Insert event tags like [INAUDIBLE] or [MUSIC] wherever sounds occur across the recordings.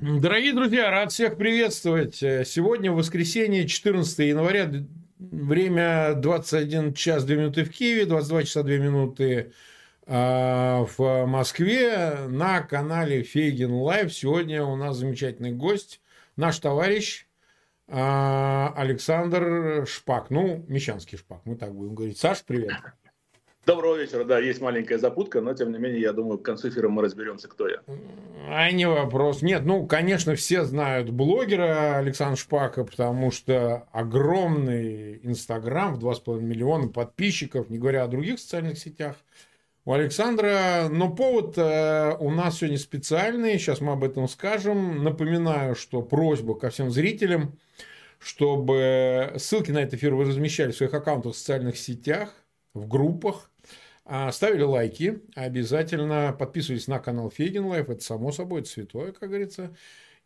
Дорогие друзья, рад всех приветствовать. Сегодня воскресенье, 14 января, время 21 час 2 минуты в Киеве, 22 часа 2 минуты а, в Москве на канале Фейгин Лайв. Сегодня у нас замечательный гость, наш товарищ а, Александр Шпак. Ну, Мещанский Шпак, мы так будем говорить. Саш, привет. Доброго вечера. Да, есть маленькая запутка, но тем не менее, я думаю, к концу эфира мы разберемся, кто я. А не вопрос. Нет, ну, конечно, все знают блогера Александра Шпака, потому что огромный Инстаграм в 2,5 миллиона подписчиков, не говоря о других социальных сетях у Александра. Но повод э, у нас сегодня специальный, сейчас мы об этом скажем. Напоминаю, что просьба ко всем зрителям, чтобы ссылки на этот эфир вы размещали в своих аккаунтах в социальных сетях, в группах, ставили лайки, обязательно подписывались на канал Фейгин Live, это само собой, это святое, как говорится.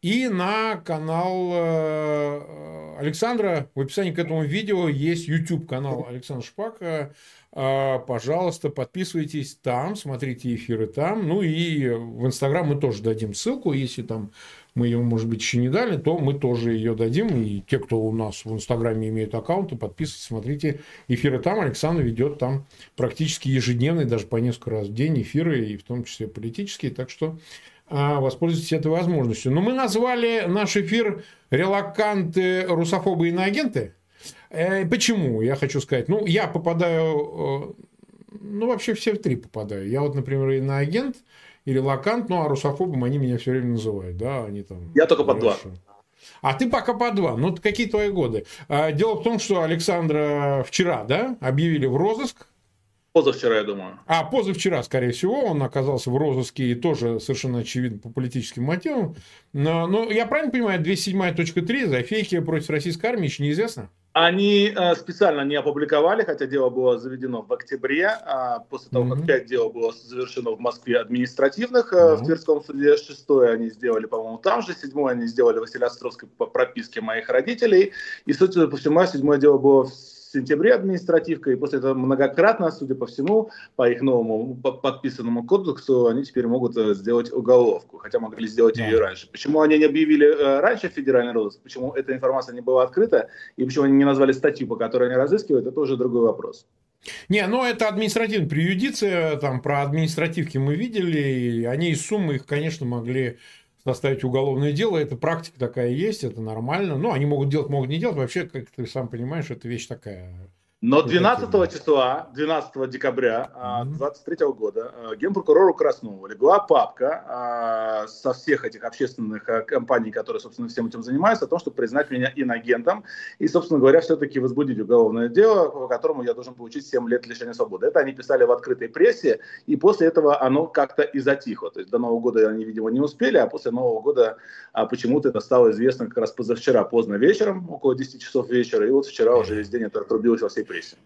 И на канал э, Александра, в описании к этому видео есть YouTube канал Александра Шпака. А, пожалуйста, подписывайтесь там, смотрите эфиры там. Ну и в Инстаграм мы тоже дадим ссылку, если там мы ее, может быть, еще не дали, то мы тоже ее дадим. И те, кто у нас в Инстаграме имеют аккаунты, подписывайтесь, смотрите эфиры там. Александр ведет там практически ежедневные, даже по несколько раз в день эфиры, и в том числе политические. Так что а, воспользуйтесь этой возможностью. Но мы назвали наш эфир «Релаканты, русофобы и иноагенты». Э, почему? Я хочу сказать. Ну, я попадаю... Э, ну, вообще все в три попадаю. Я вот, например, иноагент – или лакант, ну а русофобом они меня все время называют, да, они там. Я только под два. А ты пока по два. Ну, какие твои годы? А, дело в том, что Александра вчера, да, объявили в розыск. Позавчера, я думаю. А, позавчера, скорее всего, он оказался в розыске и тоже совершенно очевидно по политическим мотивам. Но, но я правильно понимаю, 207.3 за фейки против российской армии еще неизвестно? Они э, специально не опубликовали, хотя дело было заведено в октябре, а после того, mm-hmm. как пять дел было завершено в Москве административных, mm-hmm. в Тверском суде шестое они сделали, по-моему, там же, седьмое они сделали в Василиостровской по прописке моих родителей, и, судя по всему, седьмое дело было в сентябре административка, и после этого многократно, судя по всему, по их новому подписанному кодексу, они теперь могут э, сделать уголовку, хотя могли сделать ее и раньше. Почему они не объявили э, раньше федеральный розыск, почему эта информация не была открыта, и почему они не назвали статью, по которой они разыскивают, это уже другой вопрос. Не, ну это административная преюдиция, там про административки мы видели, и они из суммы их, конечно, могли составить уголовное дело. Это практика такая есть, это нормально. Ну, они могут делать, могут не делать. Вообще, как ты сам понимаешь, это вещь такая но 12 числа, 12 декабря 2023 а, года а, генпрокурору Краснову легла папка а, со всех этих общественных компаний, которые, собственно, всем этим занимаются, о том, чтобы признать меня инагентом и, собственно говоря, все-таки возбудить уголовное дело, по которому я должен получить 7 лет лишения свободы. Это они писали в открытой прессе, и после этого оно как-то и затихло. То есть до Нового года они, видимо, не успели, а после Нового года почему-то это стало известно как раз позавчера, поздно вечером, около 10 часов вечера, и вот вчера уже весь день это отрубилось во всей прессе.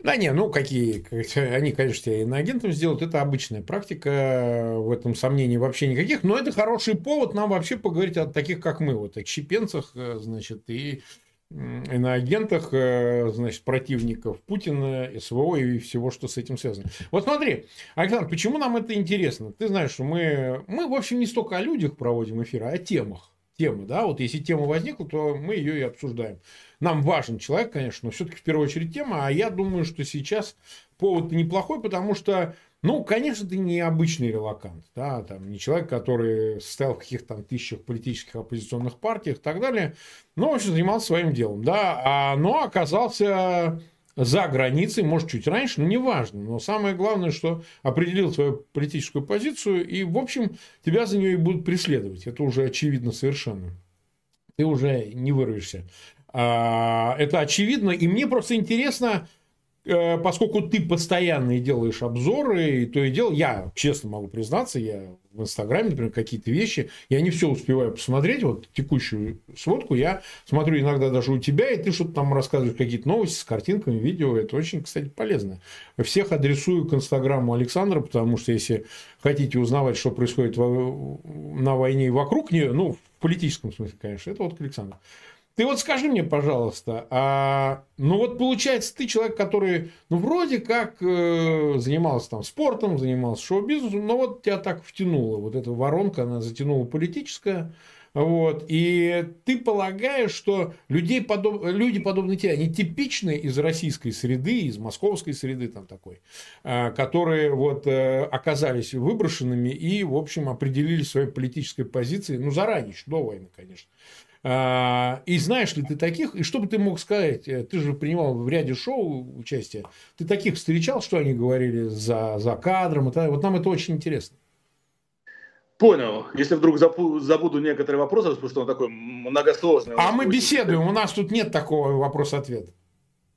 Да не, ну какие, [LAUGHS] они, конечно, тебя иноагентом сделают, это обычная практика, в этом сомнений вообще никаких, но это хороший повод нам вообще поговорить о таких, как мы, вот отщепенцах, э, значит, и иноагентах, э, значит, противников Путина, СВО и всего, что с этим связано. Вот смотри, Александр, почему нам это интересно? Ты знаешь, что мы, мы, в общем, не столько о людях проводим эфиры, а о темах. Темы, да, вот если тема возникла, то мы ее и обсуждаем. Нам важен человек, конечно, но все-таки в первую очередь тема. А я думаю, что сейчас повод неплохой, потому что, ну, конечно, ты не обычный релакант, да, там, не человек, который состоял в каких-то там тысячах политических оппозиционных партиях и так далее, но, в общем, занимался своим делом, да, а, но оказался за границей, может, чуть раньше, но неважно. Но самое главное, что определил свою политическую позицию, и, в общем, тебя за нее и будут преследовать. Это уже очевидно совершенно. Ты уже не вырвешься. А, это очевидно. И мне просто интересно, поскольку ты постоянно делаешь обзоры, и то и дело, я честно могу признаться, я в Инстаграме, например, какие-то вещи, я не все успеваю посмотреть, вот текущую сводку я смотрю иногда даже у тебя, и ты что-то там рассказываешь, какие-то новости с картинками, видео, это очень, кстати, полезно. Всех адресую к Инстаграму Александра, потому что если хотите узнавать, что происходит на войне и вокруг нее, ну, в политическом смысле, конечно, это вот к Александру. Ты вот скажи мне, пожалуйста, а, ну вот получается, ты человек, который, ну вроде как э, занимался там спортом, занимался шоу-бизнесом, но вот тебя так втянуло, вот эта воронка, она затянула политическая, Вот. И ты полагаешь, что людей подоб... люди подобные тебе, они типичны из российской среды, из московской среды там такой, а, которые вот э, оказались выброшенными и, в общем, определили своей политической позиции, ну, заранее, еще до войны, конечно. А, и знаешь ли ты таких, и что бы ты мог сказать, э, ты же принимал в ряде шоу участие, ты таких встречал, что они говорили за, за кадром, вот нам это очень интересно. Понял. Если вдруг забуду некоторые вопросы, потому что он такой многосложный. А мы беседуем, у нас тут нет такого вопрос-ответ.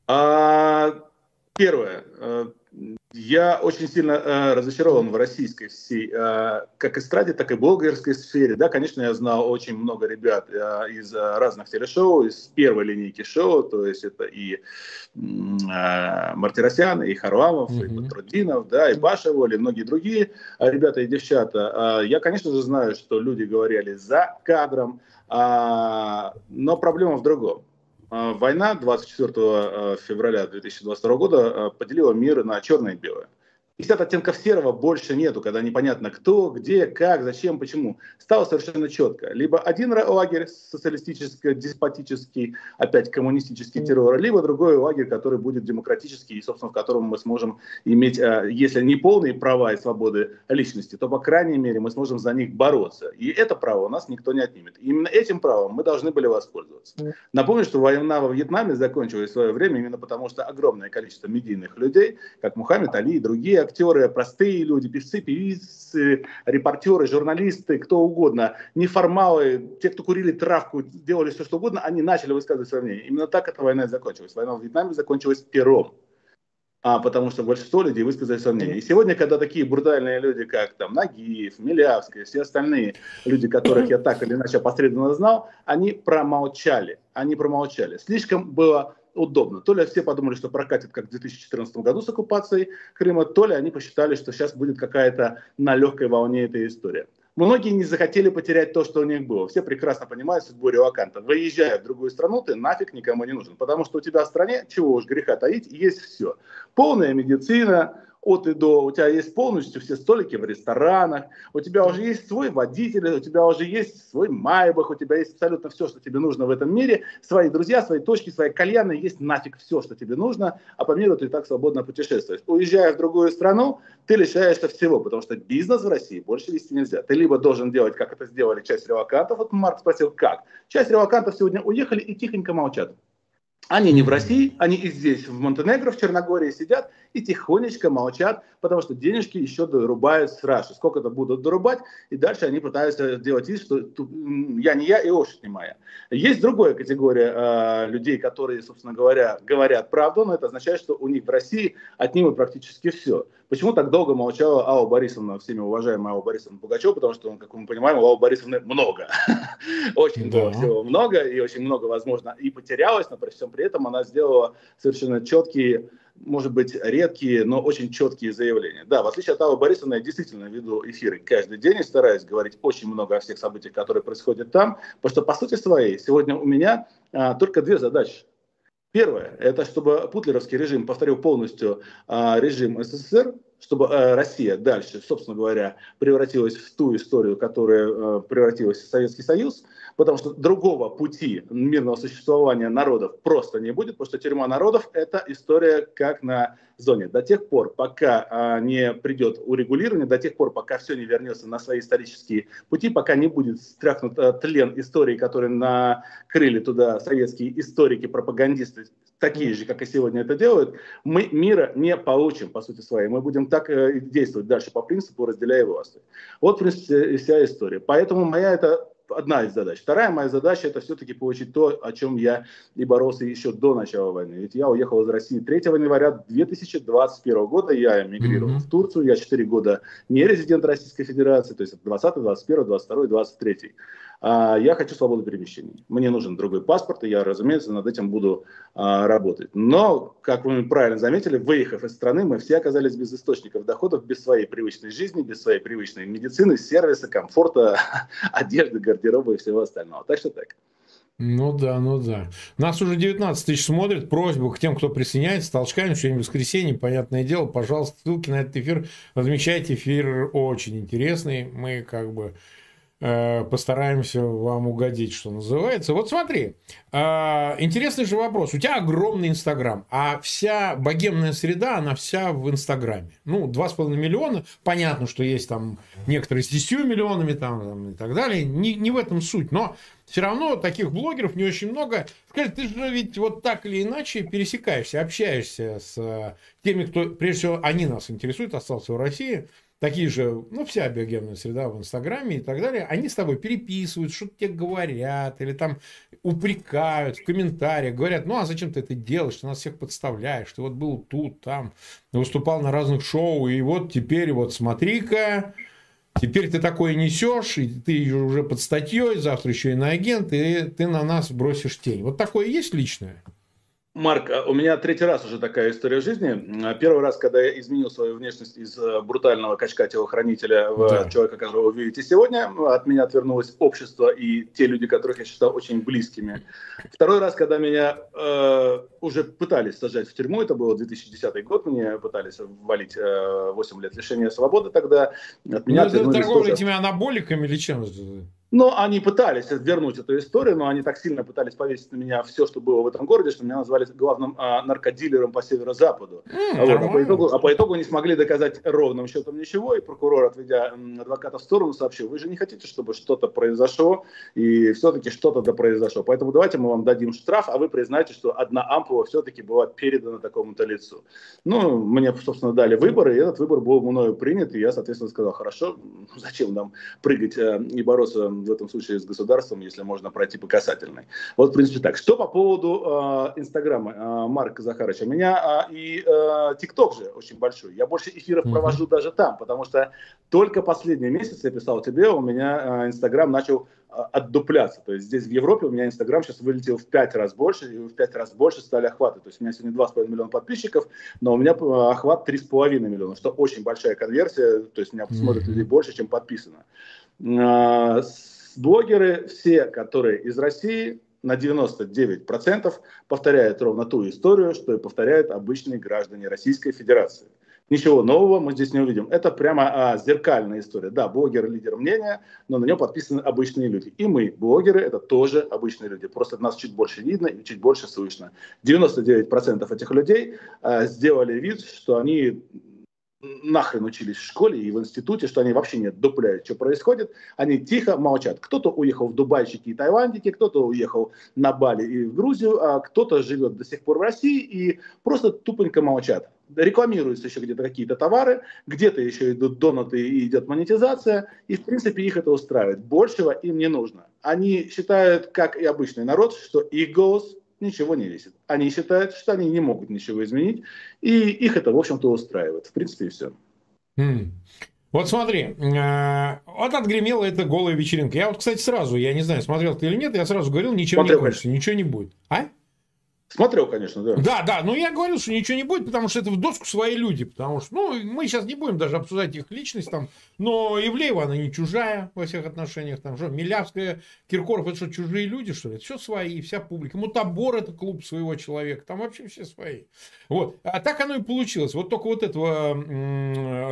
А, первое. Я очень сильно э, разочарован в российской всей, э, как эстраде, так и блогерской сфере. Да, конечно, я знал очень много ребят э, из э, разных телешоу, из первой линейки шоу, то есть это и э, Мартиросян, и Харламов, mm-hmm. и Батрудинов, да, и Башево, и многие другие э, ребята и девчата. Э, я, конечно же, знаю, что люди говорили за кадром, э, но проблема в другом. А, война 24 а, февраля 2022 года а, поделила мир на черное и белое. 50 оттенков серого больше нету, когда непонятно кто, где, как, зачем, почему. Стало совершенно четко. Либо один лагерь социалистический, деспотический, опять коммунистический террор, либо другой лагерь, который будет демократический и, собственно, в котором мы сможем иметь, а, если не полные права и свободы личности, то, по крайней мере, мы сможем за них бороться. И это право у нас никто не отнимет. И именно этим правом мы должны были воспользоваться. Напомню, что война во Вьетнаме закончилась в свое время именно потому, что огромное количество медийных людей, как Мухаммед Али и другие актеры, простые люди, певцы, певицы, репортеры, журналисты, кто угодно, неформалы, те, кто курили травку, делали все, что угодно, они начали высказывать свое мнение. Именно так эта война и закончилась. Война в Вьетнаме закончилась пером. А, потому что большинство людей высказали свое мнение. И сегодня, когда такие брутальные люди, как там Нагиев, Милявская, все остальные люди, которых я так или иначе опосредованно знал, они промолчали. Они промолчали. Слишком было удобно. То ли все подумали, что прокатит как в 2014 году с оккупацией Крыма, то ли они посчитали, что сейчас будет какая-то на легкой волне эта история. Многие не захотели потерять то, что у них было. Все прекрасно понимают судьбу Реваканта. Выезжая в другую страну, ты нафиг никому не нужен. Потому что у тебя в стране, чего уж греха таить, есть все. Полная медицина, от и до, у тебя есть полностью все столики в ресторанах, у тебя уже есть свой водитель, у тебя уже есть свой майбах, у тебя есть абсолютно все, что тебе нужно в этом мире, свои друзья, свои точки, свои кальяны, есть нафиг все, что тебе нужно, а по миру ты так свободно путешествуешь. Уезжая в другую страну, ты лишаешься всего, потому что бизнес в России больше вести нельзя. Ты либо должен делать, как это сделали часть ревакантов, вот Марк спросил, как? Часть ревакантов сегодня уехали и тихонько молчат. Они не в России, они и здесь, в Монтенегро, в Черногории сидят и тихонечко молчат, потому что денежки еще дорубают с Раши. Сколько-то будут дорубать, и дальше они пытаются сделать вид, что я не я и лошадь не моя. Есть другая категория э, людей, которые, собственно говоря, говорят правду, но это означает, что у них в России отнимут практически все. Почему так долго молчала Алла Борисовна, всеми уважаемая Алла Борисовна Пугачева, потому что, как мы понимаем, у Аллы Борисовны много. [LAUGHS] Очень было всего много, и очень много, возможно, и потерялось, но при всем при этом она сделала совершенно четкие может быть, редкие, но очень четкие заявления. Да, в отличие от Аллы Борисовны, я действительно веду эфиры каждый день и стараюсь говорить очень много о всех событиях, которые происходят там, потому что, по сути своей, сегодня у меня а, только две задачи. Первое, это чтобы путлеровский режим повторил полностью а, режим СССР, чтобы э, Россия дальше, собственно говоря, превратилась в ту историю, которая э, превратилась в Советский Союз, потому что другого пути мирного существования народов просто не будет, потому что тюрьма народов – это история как на зоне. До тех пор, пока а, не придет урегулирование, до тех пор, пока все не вернется на свои исторические пути, пока не будет стряхнут а, тлен истории, которые накрыли туда советские историки, пропагандисты, такие же, как и сегодня это делают, мы мира не получим, по сути своей. Мы будем так э, действовать дальше по принципу «разделяй власти». Вот, в принципе, вся история. Поэтому моя это одна из задач. Вторая моя задача это все-таки получить то, о чем я и боролся еще до начала войны. Ведь я уехал из России 3 января 2021 года, я эмигрировал mm-hmm. в Турцию, я 4 года не резидент Российской Федерации, то есть 20, 21, 22, 23. А, я хочу свободы перемещения. Мне нужен другой паспорт, и я, разумеется, над этим буду а, работать. Но, как вы правильно заметили, выехав из страны, мы все оказались без источников доходов, без своей привычной жизни, без своей привычной медицины, сервиса, комфорта, [LAUGHS] одежды, гардероба и всего остального. Так что так. Ну да, ну да. Нас уже 19 тысяч смотрят. Просьба к тем, кто присоединяется. Толчкаем сегодня воскресенье, понятное дело. Пожалуйста, ссылки на этот эфир размещайте. Эфир очень интересный. Мы как бы постараемся вам угодить, что называется. Вот смотри, э, интересный же вопрос. У тебя огромный Инстаграм, а вся богемная среда, она вся в Инстаграме. Ну, 2,5 миллиона. Понятно, что есть там некоторые с 10 миллионами там, там, и так далее. Не, не в этом суть. Но все равно таких блогеров не очень много. Скажи, ты же ведь вот так или иначе пересекаешься, общаешься с э, теми, кто, прежде всего, они нас интересуют, остался в России – такие же, ну, вся биогенная среда в Инстаграме и так далее, они с тобой переписывают, что-то тебе говорят, или там упрекают в комментариях, говорят, ну, а зачем ты это делаешь, ты нас всех подставляешь, ты вот был тут, там, выступал на разных шоу, и вот теперь вот смотри-ка, Теперь ты такое несешь, и ты уже под статьей, завтра еще и на агент, и ты на нас бросишь тень. Вот такое есть личное? Марк, а у меня третий раз уже такая история жизни. Первый раз, когда я изменил свою внешность из э, брутального качка-телохранителя в да. человека, которого вы видите сегодня, от меня отвернулось общество и те люди, которых я считал очень близкими. Второй раз, когда меня э, уже пытались сажать в тюрьму, это было 2010 год, мне пытались ввалить э, 8 лет лишения свободы тогда. От меня ну, отвернулись... Торговля этими анаболиками или чем? Но они пытались вернуть эту историю, но они так сильно пытались повесить на меня все, что было в этом городе, что меня назвали главным а, наркодилером по северо-западу. Mm, вот, а, по итогу, а по итогу не смогли доказать ровным счетом ничего, и прокурор, отведя адвоката в сторону, сообщил, вы же не хотите, чтобы что-то произошло, и все-таки что-то да произошло. Поэтому давайте мы вам дадим штраф, а вы признаете, что одна ампула все-таки была передана такому-то лицу. Ну, мне, собственно, дали выбор, и этот выбор был мною принят, и я, соответственно, сказал, хорошо, зачем нам прыгать э, и бороться в этом случае с государством, если можно пройти по касательной. Вот, в принципе, так. Что по поводу э, Инстаграма э, Марка Захаровича? У меня э, и э, ТикТок же очень большой. Я больше эфиров mm-hmm. провожу даже там, потому что только последний месяц я писал тебе, у меня Инстаграм э, начал э, отдупляться. То есть здесь в Европе у меня Инстаграм сейчас вылетел в пять раз больше, и в пять раз больше стали охваты. То есть у меня сегодня 2,5 миллиона подписчиков, но у меня э, охват 3,5 миллиона, что очень большая конверсия. То есть меня mm-hmm. людей больше, чем подписано блогеры все, которые из России, на 99% повторяют ровно ту историю, что и повторяют обычные граждане Российской Федерации. Ничего нового мы здесь не увидим. Это прямо а, зеркальная история. Да, блогер лидер мнения, но на нем подписаны обычные люди. И мы, блогеры, это тоже обычные люди. Просто нас чуть больше видно и чуть больше слышно. 99% этих людей а, сделали вид, что они нахрен учились в школе и в институте, что они вообще не дупляют, что происходит. Они тихо молчат. Кто-то уехал в Дубайчики и Таиландики, кто-то уехал на Бали и в Грузию, а кто-то живет до сих пор в России и просто тупонько молчат. Рекламируются еще где-то какие-то товары, где-то еще идут донаты и идет монетизация, и в принципе их это устраивает. Большего им не нужно. Они считают, как и обычный народ, что голос ничего не весит. Они считают, что они не могут ничего изменить, и их это, в общем-то, устраивает. В принципе, и все. Mm. Вот смотри, э, вот отгремела эта голая вечеринка. Я вот, кстати, сразу, я не знаю, смотрел ты или нет, я сразу говорил, ничего Смотрел, не кончится, ничего не будет. А? Смотрел, конечно, да. Да, да, но я говорил, что ничего не будет, потому что это в доску свои люди, потому что, ну, мы сейчас не будем даже обсуждать их личность там, но Ивлеева, она не чужая во всех отношениях, там, что, Милявская, Киркоров, это что, чужие люди, что ли? Это все свои, вся публика. Мутабор это клуб своего человека, там вообще все свои. Вот, а так оно и получилось. Вот только вот этого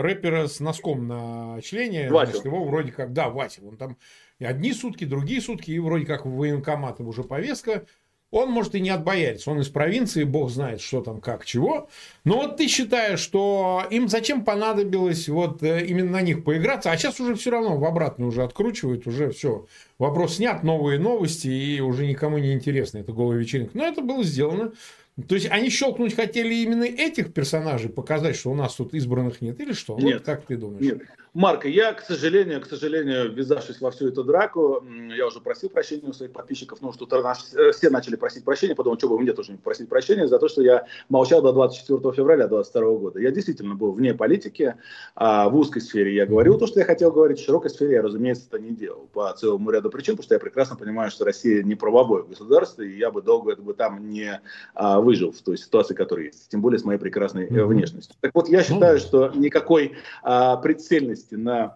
рэпера с носком на члене, значит, его вроде как, да, Вася, он там одни сутки, другие сутки, и вроде как в военкомат уже повестка, он, может, и не отбоярится. Он из провинции, бог знает, что там, как, чего. Но вот ты считаешь, что им зачем понадобилось вот э, именно на них поиграться? А сейчас уже все равно в обратную уже откручивают, уже все. Вопрос снят, новые новости, и уже никому не интересно. Это голая вечеринка. Но это было сделано. То есть они щелкнуть хотели именно этих персонажей, показать, что у нас тут избранных нет, или что? Нет. Вот как ты думаешь? Нет. Марк, я, к сожалению, к сожалению, ввязавшись во всю эту драку, я уже просил прощения у своих подписчиков, ну, что-то э, все начали просить прощения, потому что бы мне тоже не просить прощения за то, что я молчал до 24 февраля 2022 года. Я действительно был вне политики, а в узкой сфере я говорил то, что я хотел говорить, в широкой сфере я, разумеется, это не делал по целому ряду причин, потому что я прекрасно понимаю, что Россия не правовое государство, и я бы долго бы там не а, выжил в той ситуации, которая есть, тем более с моей прекрасной mm-hmm. внешностью. Так вот, я считаю, mm-hmm. что никакой а, прицельности ненависти на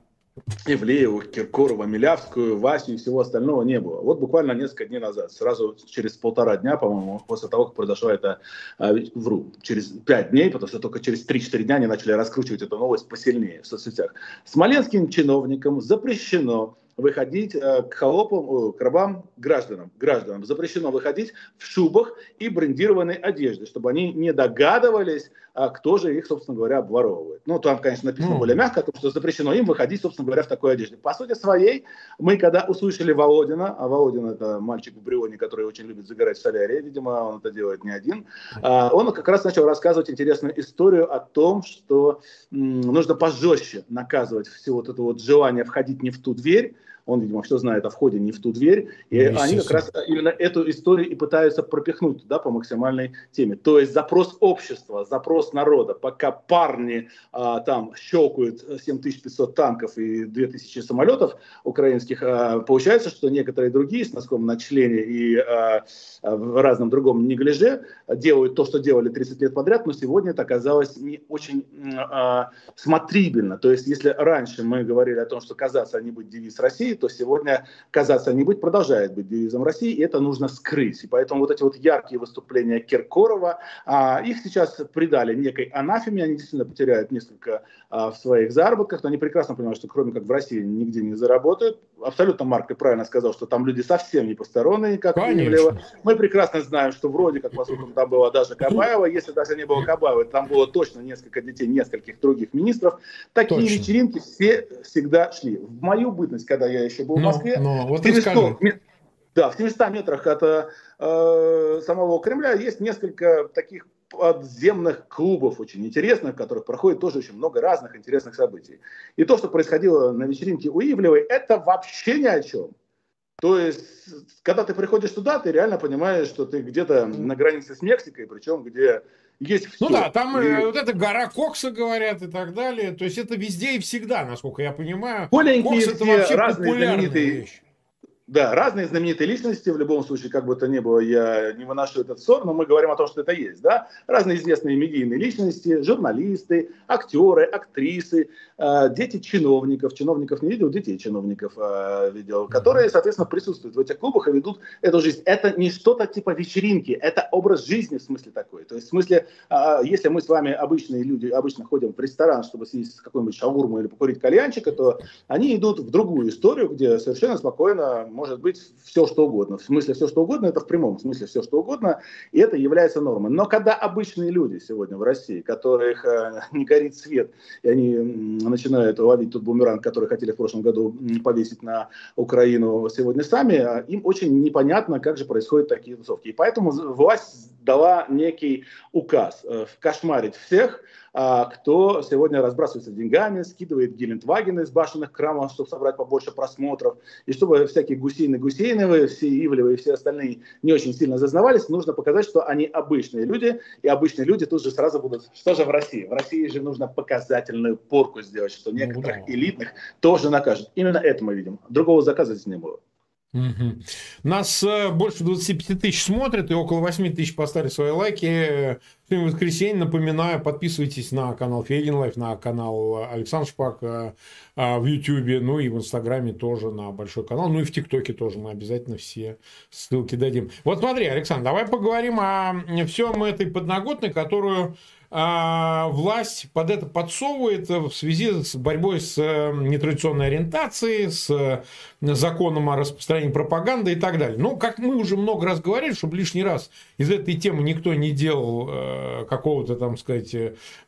Ивлееву, Киркорова, Милявскую, Васю и всего остального не было. Вот буквально несколько дней назад, сразу через полтора дня, по-моему, после того, как произошло это, э, вру, через пять дней, потому что только через 3-4 дня они начали раскручивать эту новость посильнее в соцсетях. Смоленским чиновникам запрещено выходить э, к холопам, к рабам, гражданам. Гражданам запрещено выходить в шубах и брендированной одежде, чтобы они не догадывались, а кто же их, собственно говоря, обворовывает. Ну, там, конечно, написано mm. более мягко, о том, что запрещено им выходить, собственно говоря, в такой одежде. По сути своей, мы когда услышали Володина, а Володин это мальчик в Брионе, который очень любит загорать в солярии, видимо, он это делает не один, а, он как раз начал рассказывать интересную историю о том, что нужно пожестче наказывать все вот это вот желание входить не в ту дверь, он, видимо, все знает о входе не в ту дверь, и ну, они как раз именно эту историю и пытаются пропихнуть да, по максимальной теме. То есть запрос общества, запрос народа, пока парни а, там щелкают 7500 танков и 2000 самолетов украинских, а, получается, что некоторые другие с носком на члене и а, в разном другом неглиже делают то, что делали 30 лет подряд, но сегодня это оказалось не очень а, смотрибельно. То есть если раньше мы говорили о том, что казаться не быть девиз России, России, то сегодня казаться не быть продолжает быть девизом России, и это нужно скрыть. И поэтому вот эти вот яркие выступления Киркорова, а, их сейчас придали некой анафеме, они действительно потеряют несколько а, в своих заработках, но они прекрасно понимают, что кроме как в России нигде не заработают. Абсолютно Марк и правильно сказал, что там люди совсем не посторонние, как Конечно. Мы прекрасно знаем, что вроде как, поскольку там было даже Кабаева, если даже не было Кабаева, там было точно несколько детей нескольких других министров. Такие точно. вечеринки все всегда шли. В мою бытность, когда я еще был в Москве. Но, но, вот 700, да, в 700 метрах от э, самого Кремля есть несколько таких подземных клубов очень интересных, в которых проходит тоже очень много разных интересных событий. И то, что происходило на вечеринке у Ивлевой, это вообще ни о чем. То есть, когда ты приходишь туда, ты реально понимаешь, что ты где-то на границе с Мексикой, причем где есть все. Ну да, там и... Э, вот эта гора Кокса, говорят, и так далее. То есть это везде и всегда, насколько я понимаю. Маленькие Кокс это вообще разные знаменитые вещь. Да, разные знаменитые личности, в любом случае, как бы то ни было, я не выношу этот ссор, но мы говорим о том, что это есть, да, разные известные медийные личности, журналисты, актеры, актрисы, э, дети чиновников, чиновников не видел, детей чиновников э, видел, которые, соответственно, присутствуют в этих клубах и ведут эту жизнь. Это не что-то типа вечеринки, это образ жизни в смысле такой, то есть в смысле, э, если мы с вами обычные люди, обычно ходим в ресторан, чтобы съесть какой-нибудь шаурму или покурить кальянчика, то они идут в другую историю, где совершенно спокойно может быть все, что угодно. В смысле все, что угодно, это в прямом смысле все, что угодно, и это является нормой. Но когда обычные люди сегодня в России, которых э, [LAUGHS] не горит свет, и они начинают ловить тот бумеранг, который хотели в прошлом году повесить на Украину сегодня сами, а им очень непонятно, как же происходят такие тусовки. И поэтому власть дала некий указ э, кошмарить всех, кто сегодня разбрасывается деньгами, скидывает Гелендваген из башенных крамов, чтобы собрать побольше просмотров, и чтобы всякие гусейны Гусейновы, все Ивлевы и все остальные не очень сильно зазнавались, нужно показать, что они обычные люди, и обычные люди тут же сразу будут, что же в России? В России же нужно показательную порку сделать, что ну некоторых элитных тоже накажут. Именно это мы видим. Другого заказа здесь не было. Угу. Нас э, больше 25 тысяч смотрят, и около 8 тысяч поставили свои лайки. Сегодня воскресенье. Напоминаю, подписывайтесь на канал Фейгин Live, на канал Александр Шпак э, э, в Ютьюбе, ну и в Инстаграме тоже на большой канал, ну и в ТикТоке тоже мы обязательно все ссылки дадим. Вот смотри, Александр, давай поговорим о всем этой подноготной, которую а, власть под это подсовывает в связи с борьбой с э, нетрадиционной ориентацией, с э, законом о распространении пропаганды и так далее. Ну, как мы уже много раз говорили, чтобы лишний раз из этой темы никто не делал э, какого-то, там сказать,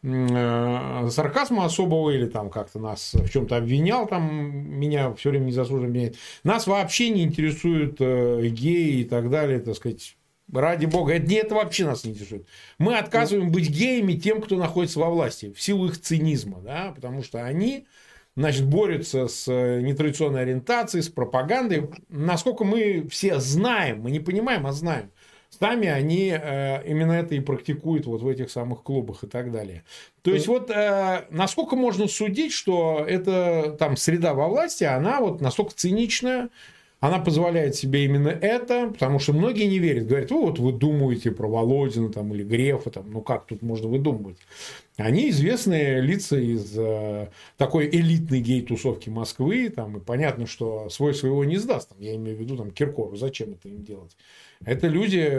сарказма особого или там как-то нас в чем-то обвинял, там меня все время незаслуженно обвиняет. Нас вообще не интересуют геи и так далее, так сказать, Ради бога, это, это вообще нас не интересует. Мы отказываем быть геями тем, кто находится во власти, в силу их цинизма, да, потому что они значит, борются с э, нетрадиционной ориентацией, с пропагандой. Насколько мы все знаем, мы не понимаем, а знаем. Сами они э, именно это и практикуют вот в этих самых клубах и так далее. То есть вот э, насколько можно судить, что эта там среда во власти, она вот настолько циничная, она позволяет себе именно это, потому что многие не верят. Говорят, вот вы думаете про Володина там, или Грефа, там, ну как тут можно выдумывать. Они известные лица из э, такой элитной гей-тусовки Москвы, там, и понятно, что свой своего не сдаст, там, я имею в виду там Киркору, зачем это им делать? Это люди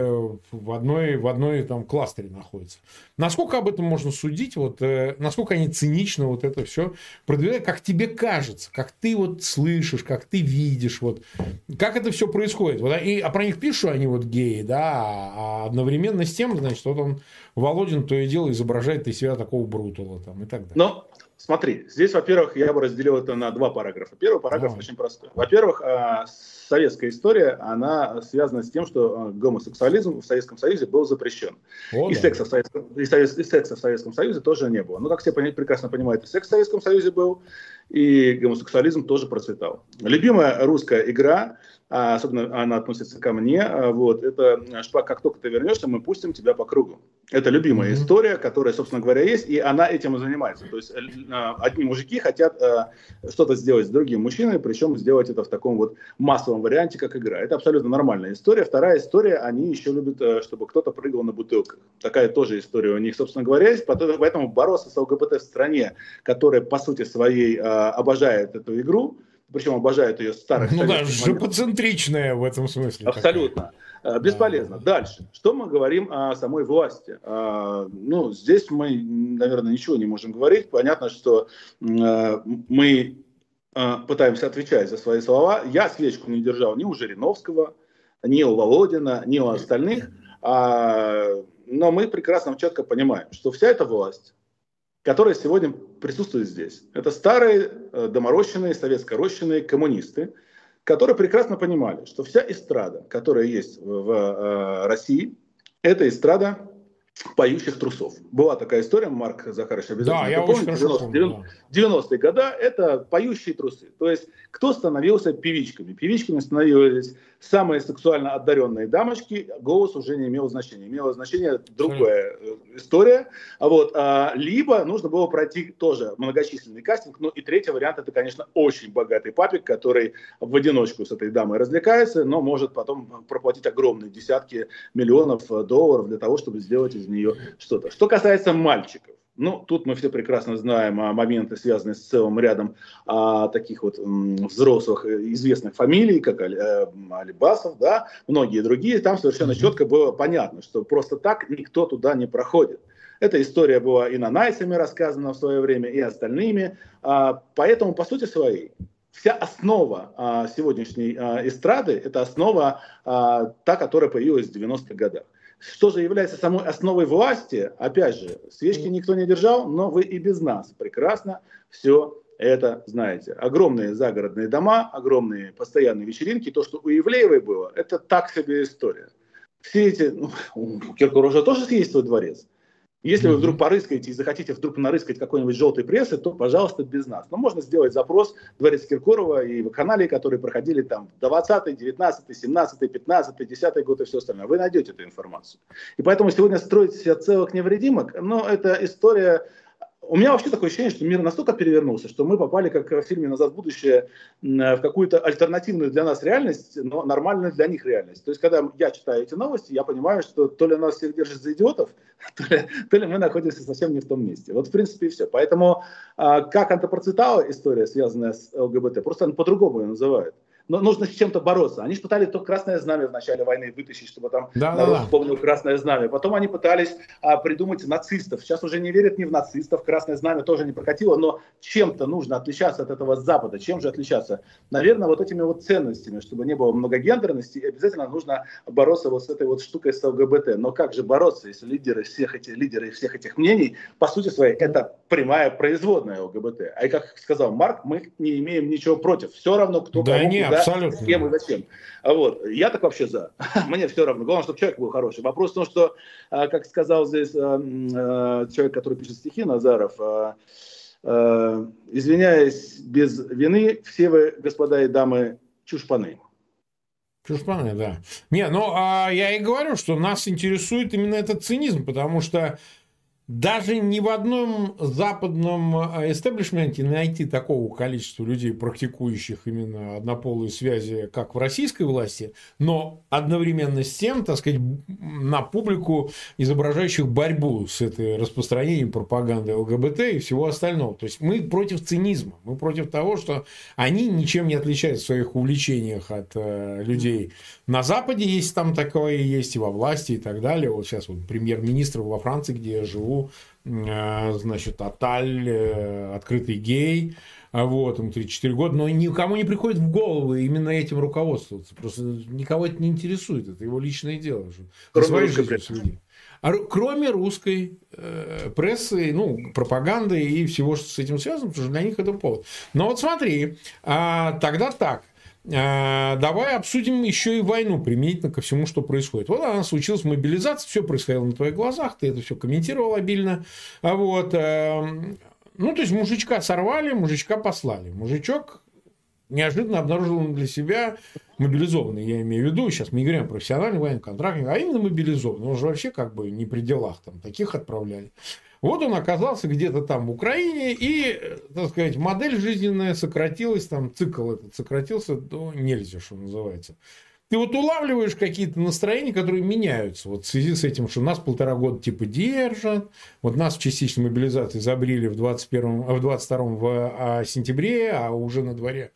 в одной, в одной там кластере находятся. Насколько об этом можно судить, вот, э, насколько они цинично вот это все продвигают, как тебе кажется, как ты вот слышишь, как ты видишь, вот, как это все происходит. Вот, и, а про них пишут, что они вот геи, да, а одновременно с тем, значит, вот он Володин то и дело изображает из себя такого брутала там и так далее. Но смотри, здесь, во-первых, я бы разделил это на два параграфа. Первый параграф Давай. очень простой. Во-первых, а, советская история, она связана с тем, что а, гомосексуализм в Советском Союзе был запрещен. О, и, да. секса в Советском, и, совет, и секса в Советском Союзе тоже не было. Ну, как все прекрасно понимают, и секс в Советском Союзе был, и гомосексуализм тоже процветал. Любимая русская игра особенно она относится ко мне, а, вот, это шпак, как только ты вернешься, мы пустим тебя по кругу. Это любимая mm-hmm. история, которая, собственно говоря, есть, и она этим и занимается. То есть а, одни мужики хотят а, что-то сделать с другим мужчиной, причем сделать это в таком вот массовом варианте, как игра. Это абсолютно нормальная история. Вторая история, они еще любят, э, чтобы кто-то прыгал на бутылках. Такая тоже история у них, собственно говоря, есть. Поэтому бороться с ЛГБТ в стране, которая, по сути своей, обожает эту игру, причем обожают ее старых. Ну да, жопоцентричная в этом смысле. Абсолютно. Такая. Бесполезно. Да. Дальше. Что мы говорим о самой власти? А, ну, здесь мы, наверное, ничего не можем говорить. Понятно, что а, мы а, пытаемся отвечать за свои слова. Я свечку не держал ни у Жириновского, ни у Володина, ни у остальных. Но мы прекрасно четко понимаем, что вся эта власть которые сегодня присутствуют здесь. Это старые, э, доморощенные, советско-рощенные коммунисты, которые прекрасно понимали, что вся эстрада, которая есть в э, России, это эстрада поющих трусов. Была такая история, Марк Захарович обязательно да, я помнит, 90, 90-е годы, это поющие трусы. То есть кто становился певичками? Певичками становились самые сексуально одаренные дамочки, голос уже не имел значения. Имело значение другая э, история. А вот, а, либо нужно было пройти тоже многочисленный кастинг. Ну и третий вариант, это, конечно, очень богатый папик, который в одиночку с этой дамой развлекается, но может потом проплатить огромные десятки миллионов э, долларов для того, чтобы сделать из нее что-то. Что касается мальчиков. Ну, тут мы все прекрасно знаем а, моменты, связанные с целым рядом а, таких вот м, взрослых э, известных фамилий, как Али, э, Алибасов, да, многие другие. Там совершенно четко было понятно, что просто так никто туда не проходит. Эта история была и на Найсами рассказана в свое время, и остальными. А, поэтому, по сути своей, вся основа а, сегодняшней а, эстрады – это основа а, та, которая появилась в 90-х годах. Что же является самой основой власти? Опять же, свечки никто не держал, но вы и без нас прекрасно все это знаете. Огромные загородные дома, огромные постоянные вечеринки. То, что у Евлеевой было, это так себе история. Все эти... Ну, у Киркорова тоже есть свой дворец. Если вы вдруг порыскаете и захотите вдруг нарыскать какой-нибудь желтой прессы, то, пожалуйста, без нас. Но можно сделать запрос Дворец Киркорова и в канале, которые проходили там 20 19 17 15 10 год и все остальное. Вы найдете эту информацию. И поэтому сегодня строить себя целых невредимок, но это история у меня вообще такое ощущение, что мир настолько перевернулся, что мы попали, как в фильме «Назад в будущее», в какую-то альтернативную для нас реальность, но нормальную для них реальность. То есть, когда я читаю эти новости, я понимаю, что то ли нас всех держат за идиотов, [LAUGHS] то ли, то ли мы находимся совсем не в том месте. Вот, в принципе, и все. Поэтому, а, как антопроцветала история, связанная с ЛГБТ, просто по-другому ее называют но нужно с чем-то бороться. Они же пытались то красное знамя в начале войны вытащить, чтобы там да, народ да, вспомнил красное знамя. Потом они пытались а, придумать нацистов. Сейчас уже не верят ни в нацистов, красное знамя тоже не прокатило, но чем-то нужно отличаться от этого Запада. Чем же отличаться? Наверное, вот этими вот ценностями, чтобы не было многогендерности, обязательно нужно бороться вот с этой вот штукой с ЛГБТ. Но как же бороться, если лидеры всех этих лидеры всех этих мнений, по сути своей, это прямая производная ЛГБТ. А как сказал Марк, мы не имеем ничего против. Все равно, кто да кому, нет, Абсолютно. С кем и зачем. А вот. Я так вообще за. [LAUGHS] Мне все равно. Главное, чтобы человек был хороший. Вопрос в том, что, а, как сказал здесь а, человек, который пишет стихи, Назаров, извиняясь без вины, все вы, господа и дамы, чушпаны. Чушпаны, да. Не, ну а я и говорю, что нас интересует именно этот цинизм, потому что даже ни в одном западном эстеблишменте найти такого количества людей, практикующих именно однополые связи, как в российской власти, но одновременно с тем, так сказать, на публику, изображающих борьбу с этой распространением пропаганды ЛГБТ и всего остального. То есть мы против цинизма, мы против того, что они ничем не отличаются в своих увлечениях от э, людей на Западе, есть там такое, есть и во власти и так далее. Вот сейчас вот премьер-министр во Франции, где я живу, Э, значит, Аталь, э, открытый гей, а вот, ему 34 года, но никому не приходит в голову именно этим руководствоваться. Просто никого это не интересует, это его личное дело. Кроме русской А, кроме русской э, прессы, ну, пропаганды и всего, что с этим связано, потому что для них это повод. Но вот смотри, а, тогда так – а, давай обсудим еще и войну применительно ко всему, что происходит. Вот она случилась мобилизация, все происходило на твоих глазах, ты это все комментировал обильно. А вот, эм, ну, то есть мужичка сорвали, мужичка послали. Мужичок неожиданно обнаружил для себя мобилизованный, я имею в виду, сейчас мы не говорим о профессиональном военном контракте, а именно мобилизованный. Он же вообще как бы не при делах, там таких отправляли. Вот он оказался где-то там в Украине, и, так сказать, модель жизненная сократилась, там цикл этот сократился до нельзя, что называется. Ты вот улавливаешь какие-то настроения, которые меняются. Вот в связи с этим, что нас полтора года типа держат, вот нас в частичной мобилизации забрили в 21 в 22 в а, сентябре, а уже на дворе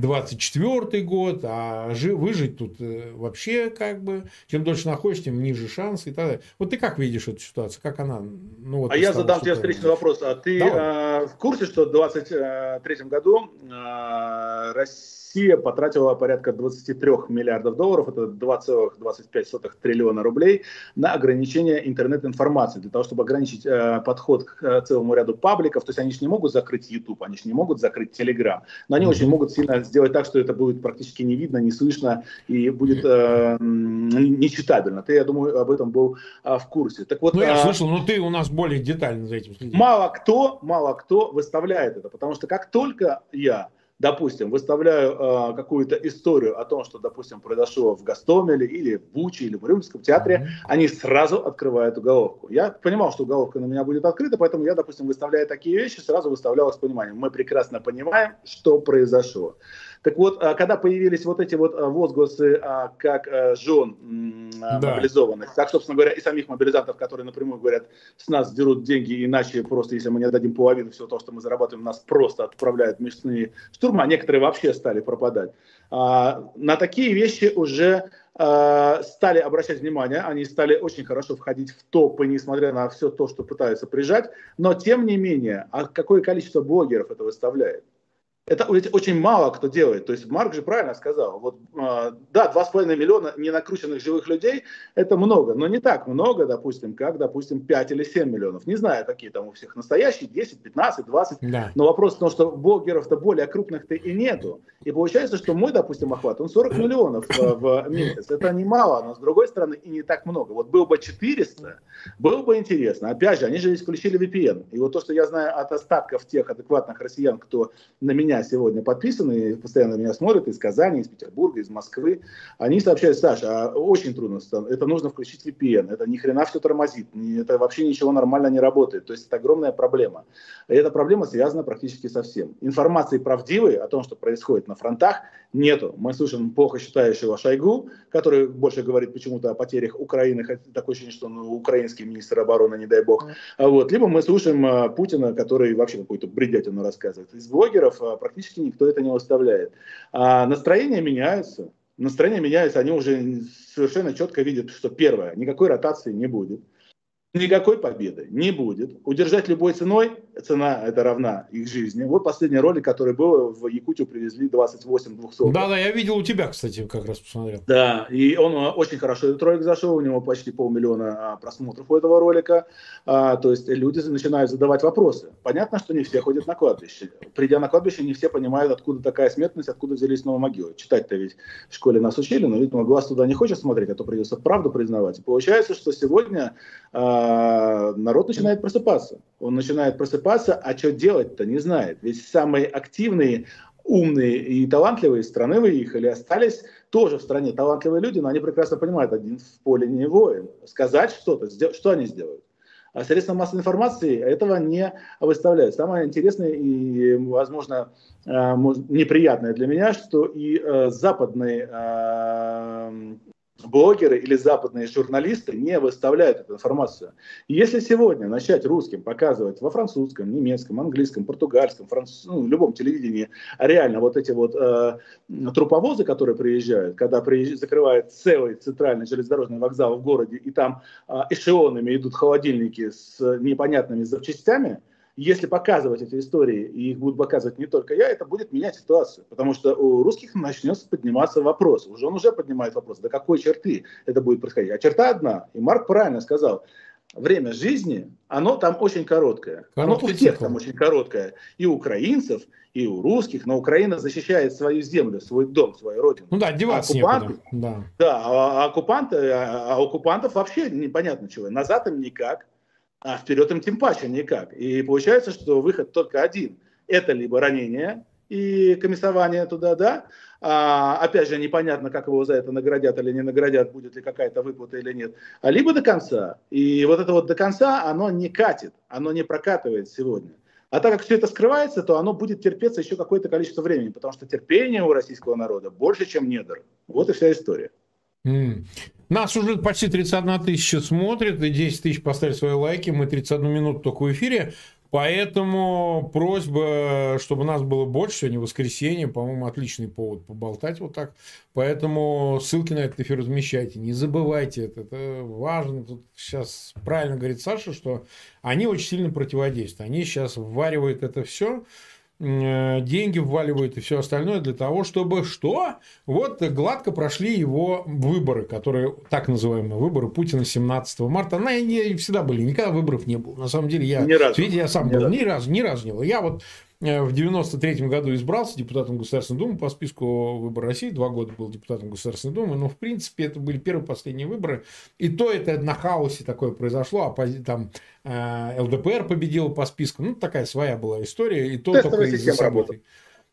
24 год, а выжить тут э, вообще как бы, чем дольше находишься, тем ниже шансы и так далее. Вот ты как видишь эту ситуацию, как она? Ну, вот, а я задам тебе встречный вопрос. А ты э, в курсе, что в 2023 году э, Россия потратила порядка 23 миллиардов долларов, это 2,25 триллиона рублей, на ограничение интернет-информации, для того, чтобы ограничить э, подход к э, целому ряду пабликов. То есть они же не могут закрыть YouTube, они же не могут закрыть Telegram, но они mm-hmm. очень могут сильно сделать так, что это будет практически не видно, не слышно и будет э, нечитабельно. Ты, я думаю, об этом был э, в курсе. Так вот, ну, я э, слышал, но ты у нас более детально за этим следишь. Мало кто, мало кто выставляет это, потому что как только я допустим, выставляю э, какую-то историю о том, что, допустим, произошло в Гастомеле или в Буче или в Рюмском театре, mm-hmm. они сразу открывают уголовку. Я понимал, что уголовка на меня будет открыта, поэтому я, допустим, выставляя такие вещи, сразу выставлял с пониманием. Мы прекрасно понимаем, что произошло. Так вот, а, когда появились вот эти вот а, возгласы а, как жен да. мобилизованных, так, собственно говоря, и самих мобилизантов, которые напрямую говорят, с нас дерут деньги, иначе просто, если мы не отдадим половину всего того, что мы зарабатываем, нас просто отправляют в мясные штурмы, а некоторые вообще стали пропадать. На такие вещи уже стали обращать внимание, они стали очень хорошо входить в топы, несмотря на все то, что пытаются прижать, но тем не менее, а какое количество блогеров это выставляет? Это очень мало кто делает. То есть Марк же правильно сказал. Вот, э, да, 2,5 миллиона ненакрученных живых людей – это много, но не так много, допустим, как, допустим, 5 или 7 миллионов. Не знаю, какие там у всех настоящие, 10, 15, 20. Да. Но вопрос в том, что блогеров-то более крупных-то и нету. И получается, что мой, допустим, охват, он 40 миллионов в, в месяц. Это немало, но с другой стороны и не так много. Вот был бы 400, было бы интересно. Опять же, они же исключили VPN. И вот то, что я знаю от остатков тех адекватных россиян, кто на меня меня сегодня подписаны, постоянно меня смотрят из Казани, из Петербурга, из Москвы. Они сообщают, Саша, а очень трудно, это нужно включить VPN, это ни хрена все тормозит, это вообще ничего нормально не работает. То есть это огромная проблема. И эта проблема связана практически со всем. Информации правдивой о том, что происходит на фронтах, нету. Мы слышим плохо считающего Шойгу, который больше говорит почему-то о потерях Украины, хотя такое ощущение, что он украинский министр обороны, не дай бог. Вот. Либо мы слушаем а, Путина, который вообще какую-то бредятину рассказывает. Из блогеров а, практически никто это не выставляет. А настроения меняются. Настроения меняются, они уже совершенно четко видят, что первое, никакой ротации не будет. Никакой победы не будет. Удержать любой ценой, цена это равна их жизни. Вот последний ролик, который был, в Якутию привезли 28 200. Да-да, я видел у тебя, кстати, как раз посмотрел. Да, и он э, очень хорошо этот ролик зашел, у него почти полмиллиона а, просмотров у этого ролика. А, то есть люди начинают задавать вопросы. Понятно, что не все ходят на кладбище. Придя на кладбище, не все понимают, откуда такая смертность, откуда взялись новые могилы. Читать-то ведь в школе нас учили, но, видимо, глаз туда не хочет смотреть, а то придется правду признавать. И получается, что сегодня а, народ начинает просыпаться. Он начинает просыпаться, а что делать-то не знает. Ведь самые активные, умные и талантливые страны выехали, остались тоже в стране талантливые люди, но они прекрасно понимают, один в поле не воин. Сказать что-то, что они сделают? А средства массовой информации этого не выставляют. Самое интересное и, возможно, неприятное для меня, что и западные блогеры или западные журналисты не выставляют эту информацию. И если сегодня начать русским показывать во французском, немецком, английском, португальском, француз... ну, любом телевидении реально вот эти вот э, труповозы, которые приезжают, когда приезж... закрывают целый центральный железнодорожный вокзал в городе, и там э, эшелонами идут холодильники с непонятными запчастями, если показывать эти истории, и их будут показывать не только я, это будет менять ситуацию. Потому что у русских начнется подниматься вопрос. Уже он уже поднимает вопрос, до какой черты это будет происходить. А черта одна, и Марк правильно сказал, время жизни, оно там очень короткое. Короткий оно у всех цикл. там очень короткое. И у украинцев, и у русских. Но Украина защищает свою землю, свой дом, свою родину. Ну да, деваться а оккупанты, Да, да а, а, оккупанты, а, а оккупантов вообще непонятно чего. Назад им никак а вперед им тем паче никак. И получается, что выход только один. Это либо ранение и комиссование туда, да, а, опять же, непонятно, как его за это наградят или не наградят, будет ли какая-то выплата или нет, а либо до конца. И вот это вот до конца, оно не катит, оно не прокатывает сегодня. А так как все это скрывается, то оно будет терпеться еще какое-то количество времени, потому что терпение у российского народа больше, чем недр. Вот и вся история. Mm. Нас уже почти 31 тысяча смотрит, и 10 тысяч поставили свои лайки. Мы 31 минуту только в эфире. Поэтому просьба, чтобы нас было больше, сегодня воскресенье, по-моему, отличный повод поболтать вот так. Поэтому ссылки на этот эфир размещайте. Не забывайте это, это важно. Тут сейчас правильно говорит Саша, что они очень сильно противодействуют. Они сейчас вваривают это все деньги вваливают и все остальное для того, чтобы что? Вот гладко прошли его выборы, которые так называемые выборы Путина 17 марта. Они всегда были, никогда выборов не было. На самом деле я, видите, я сам ни был, разу. ни разу, ни разу не был. Я вот Э, в 93 году избрался депутатом Государственной Думы по списку выбор России. Два года был депутатом Государственной Думы. Но, в принципе, это были первые последние выборы. И то это на хаосе такое произошло. А там э, ЛДПР победил по списку. Ну, такая своя была история. И то только из-за событий.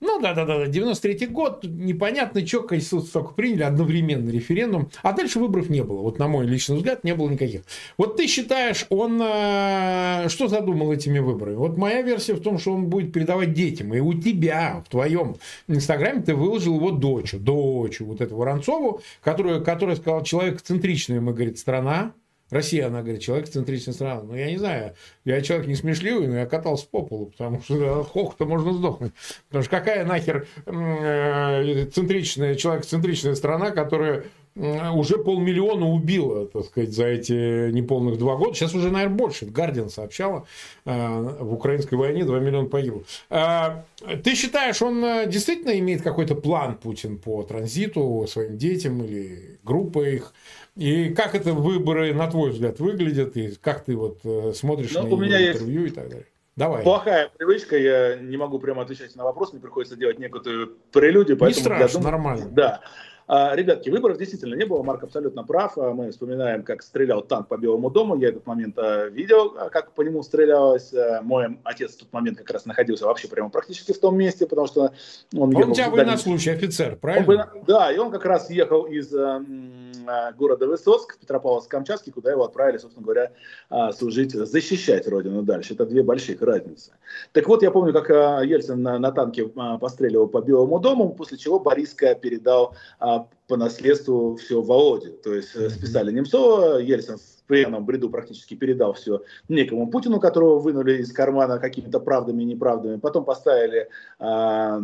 Ну да, да, да, 93-й год, непонятно, что Конституцию только приняли, одновременно референдум, а дальше выборов не было. Вот на мой личный взгляд, не было никаких. Вот ты считаешь, он э, что задумал этими выборами? Вот моя версия в том, что он будет передавать детям. И у тебя, в твоем инстаграме, ты выложил его дочь, дочь вот эту Воронцову, которую, которая сказала, человек центричная, мы, говорит, страна, Россия, она говорит, человек-центричная страна. Ну, я не знаю, я человек не смешливый, но я катался по полу, потому что от хохота можно сдохнуть. Потому что какая нахер э, центричная, человек-центричная страна, которая уже полмиллиона убила, так сказать, за эти неполных два года. Сейчас уже, наверное, больше. Гардиан сообщала, э, в украинской войне 2 миллиона погибло. Э, ты считаешь, он действительно имеет какой-то план Путин по транзиту своим детям или группа их? И как это выборы, на твой взгляд, выглядят? И как ты вот э, смотришь ну, на у меня интервью есть... и так далее? Давай. Плохая привычка, я не могу прямо отвечать на вопрос, мне приходится делать некую прелюдию. Не страшно, думаю, нормально. Да. А, ребятки, выборов действительно не было, Марк абсолютно прав. А, мы вспоминаем, как стрелял танк по Белому дому. Я этот момент а, видел, как по нему стрелялось. Мой отец в тот момент как раз находился вообще прямо практически в том месте, потому что он, он у тебя военнослужащий офицер, правильно? Он, да, и он как раз ехал из города Высоцк, Петропавловск-Камчатский, куда его отправили, собственно говоря, служить, защищать родину дальше. Это две больших разницы. Так вот, я помню, как Ельцин на, на танке постреливал по Белому дому, после чего Бориска передал по наследству все Володе. То есть mm-hmm. списали Немцова, Ельцин пьяном бреду практически передал все некому Путину, которого вынули из кармана какими-то правдами и неправдами. Потом поставили э,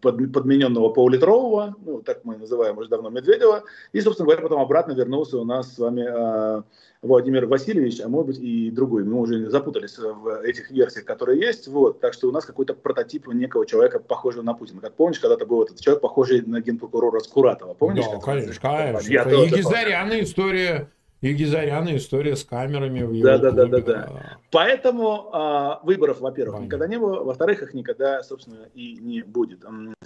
под, подмененного полулитрового, ну, так мы называем уже давно Медведева, и, собственно говоря, потом обратно вернулся у нас с вами э, Владимир Васильевич, а может быть и другой. Мы уже запутались в этих версиях, которые есть. Вот. Так что у нас какой-то прототип некого человека, похожего на Путина. Как помнишь, когда-то был этот человек, похожий на генпрокурора Скуратова. Помнишь? Да, конечно, конечно. Я Это Егизаряна история и Гизаряна история с камерами в его да, да, да, да, да. Поэтому э, выборов, во-первых, Понятно. никогда не было, во-вторых, их никогда, собственно, и не будет.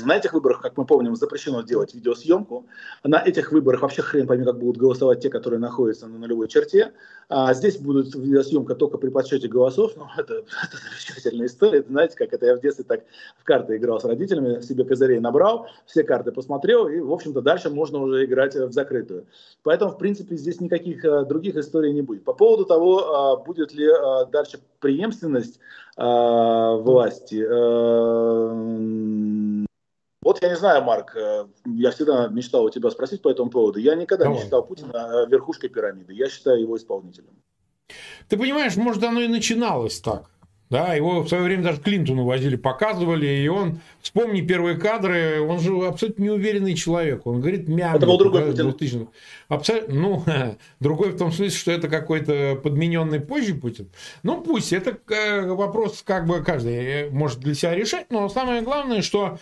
На этих выборах, как мы помним, запрещено делать видеосъемку. На этих выборах вообще хрен пойми, как будут голосовать те, которые находятся на нулевой черте. А здесь будет видеосъемка только при подсчете голосов. Ну, это, [LAUGHS] это замечательная история. Знаете, как это я в детстве так в карты играл с родителями, себе козырей набрал, все карты посмотрел, и, в общем-то, дальше можно уже играть в закрытую. Поэтому, в принципе, здесь никаких других историй не будет. По поводу того, будет ли дальше преемственность власти, вот я не знаю, Марк, я всегда мечтал у тебя спросить по этому поводу. Я никогда Давай. не считал Путина верхушкой пирамиды. Я считаю его исполнителем. Ты понимаешь, может, оно и начиналось так. Да, его в свое время даже Клинтону возили, показывали, и он, вспомни первые кадры, он же абсолютно неуверенный человек, он говорит мягко. Это был другой Путин. 2000, абсолютно, ну, [LAUGHS] другой в том смысле, что это какой-то подмененный позже Путин. Ну, пусть, это э, вопрос как бы каждый э, может для себя решать, но самое главное, что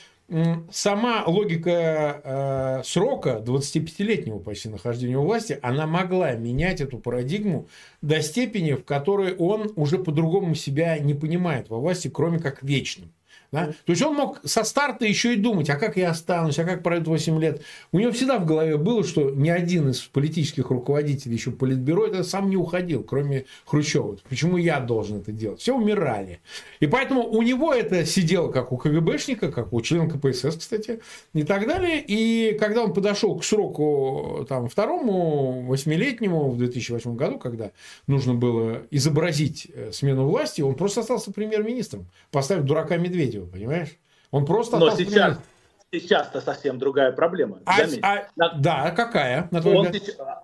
сама логика э, срока 25-летнего почти нахождения у власти, она могла менять эту парадигму до степени, в которой он уже по-другому себя не понимает во власти, кроме как вечным. Да? То есть он мог со старта еще и думать, а как я останусь, а как пройдет 8 лет. У него всегда в голове было, что ни один из политических руководителей еще политбюро это сам не уходил, кроме Хрущева. Почему я должен это делать? Все умирали. И поэтому у него это сидело как у КГБшника, как у члена КПСС, кстати, и так далее. И когда он подошел к сроку там, второму, восьмилетнему в 2008 году, когда нужно было изобразить э, смену власти, он просто остался премьер-министром, поставив дурака Медведева понимаешь? Он просто... Но сейчас, сейчас-то совсем другая проблема. А, а, да, какая? На он,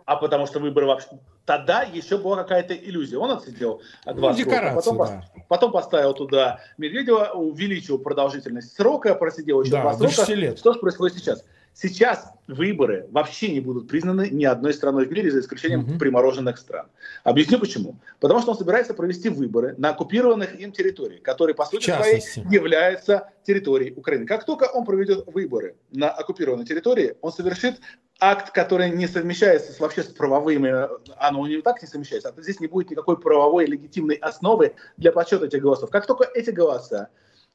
а потому что выборы вообще... Тогда еще была какая-то иллюзия. Он отсидел два ну, срока, потом, да. потом поставил туда Медведева, увеличил продолжительность срока, просидел еще да, два срока. Лет. Что же происходит сейчас? Сейчас выборы вообще не будут признаны ни одной страной в мире, за исключением угу. примороженных стран. Объясню почему. Потому что он собирается провести выборы на оккупированных им территориях, которые по сути своей являются территорией Украины. Как только он проведет выборы на оккупированной территории, он совершит акт, который не совмещается с, вообще с правовыми, оно не так не совмещается, а здесь не будет никакой правовой легитимной основы для подсчета этих голосов. Как только эти голоса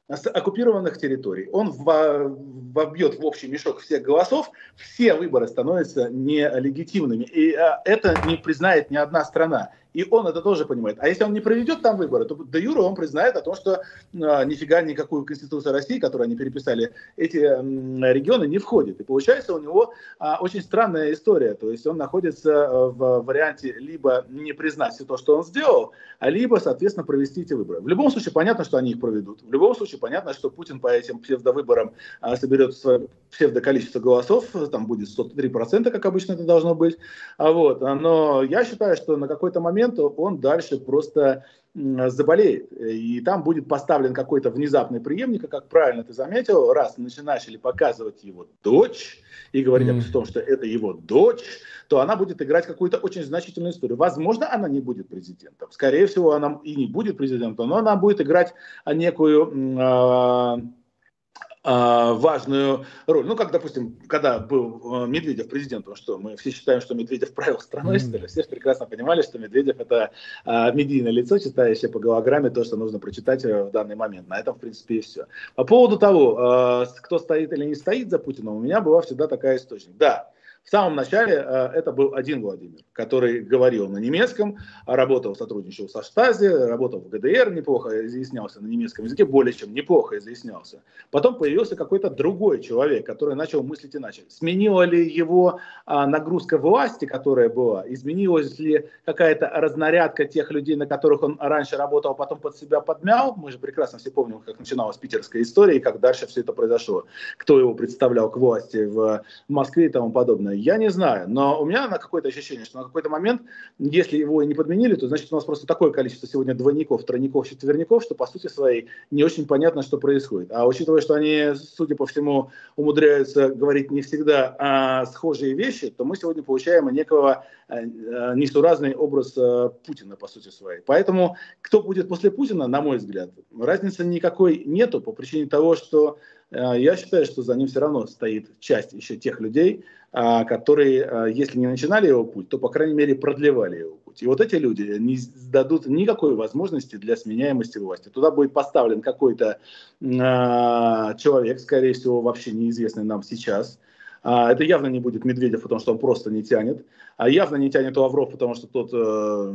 оккупированных территорий, он вобьет в общий мешок всех голосов, все выборы становятся нелегитимными. И а, это не признает ни одна страна. И он это тоже понимает. А если он не проведет там выборы, то до Юра он признает о том, что э, нифига никакую Конституцию России, которую они переписали, эти э, регионы не входят. И получается у него э, очень странная история. То есть он находится в варианте либо не признать все то, что он сделал, а либо, соответственно, провести эти выборы. В любом случае понятно, что они их проведут. В любом случае понятно, что Путин по этим псевдовыборам э, соберет свое псевдоколичество голосов, там будет 103%, как обычно это должно быть. А вот. Но я считаю, что на какой-то момент моменту он дальше просто заболеет. И там будет поставлен какой-то внезапный преемник, как правильно ты заметил, раз начали показывать его дочь и говорить mm. о том, что это его дочь, то она будет играть какую-то очень значительную историю. Возможно, она не будет президентом. Скорее всего, она и не будет президентом, но она будет играть некую... Э, важную роль. Ну, как, допустим, когда был э, Медведев президентом, что мы все считаем, что Медведев правил страной, mm-hmm. все прекрасно понимали, что Медведев это а, медийное лицо, читающее по голограмме то, что нужно прочитать э, в данный момент. На этом, в принципе, и все. По поводу того, а, кто стоит или не стоит за Путиным, у меня была всегда такая источник. Да, в самом начале э, это был один Владимир, который говорил на немецком, работал, сотрудничал со Штази, работал в ГДР, неплохо изъяснялся на немецком языке, более чем неплохо изъяснялся. Потом появился какой-то другой человек, который начал мыслить иначе. Сменила ли его а, нагрузка власти, которая была? Изменилась ли какая-то разнарядка тех людей, на которых он раньше работал, а потом под себя подмял? Мы же прекрасно все помним, как начиналась питерская история и как дальше все это произошло. Кто его представлял к власти в Москве и тому подобное. Я не знаю, но у меня на какое-то ощущение, что на какой-то момент, если его не подменили, то значит у нас просто такое количество сегодня двойников, тройников, четверников, что по сути своей не очень понятно, что происходит. А учитывая, что они, судя по всему, умудряются говорить не всегда а, схожие вещи, то мы сегодня получаем некого а, несуразный образ а, Путина по сути своей. Поэтому кто будет после Путина, на мой взгляд, разницы никакой нету по причине того, что я считаю, что за ним все равно стоит часть еще тех людей, которые, а, если не начинали его путь, то, по крайней мере, продлевали его путь. И вот эти люди не дадут никакой возможности для сменяемости власти. Туда будет поставлен какой-то а, человек, скорее всего, вообще неизвестный нам сейчас, это явно не будет Медведев, потому что он просто не тянет. А явно не тянет Лавров, потому что тот э,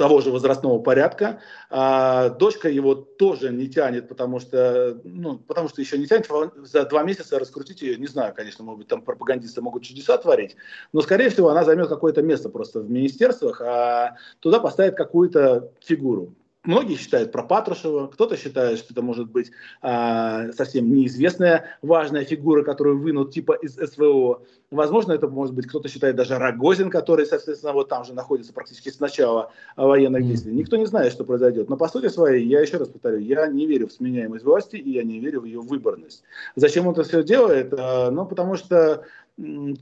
того же возрастного порядка. А, дочка его тоже не тянет, потому что, ну, потому что еще не тянет. За два месяца раскрутить ее, не знаю, конечно, может быть, там пропагандисты могут чудеса творить, но, скорее всего, она займет какое-то место просто в министерствах, а туда поставит какую-то фигуру. Многие считают про Патрушева, кто-то считает, что это может быть а, совсем неизвестная важная фигура, которую вынут типа из СВО. Возможно, это может быть кто-то считает даже Рогозин, который, соответственно, вот там же находится практически с начала военных действий. Никто не знает, что произойдет. Но по сути своей, я еще раз повторю, я не верю в сменяемость власти и я не верю в ее выборность. Зачем он это все делает? А, ну, потому что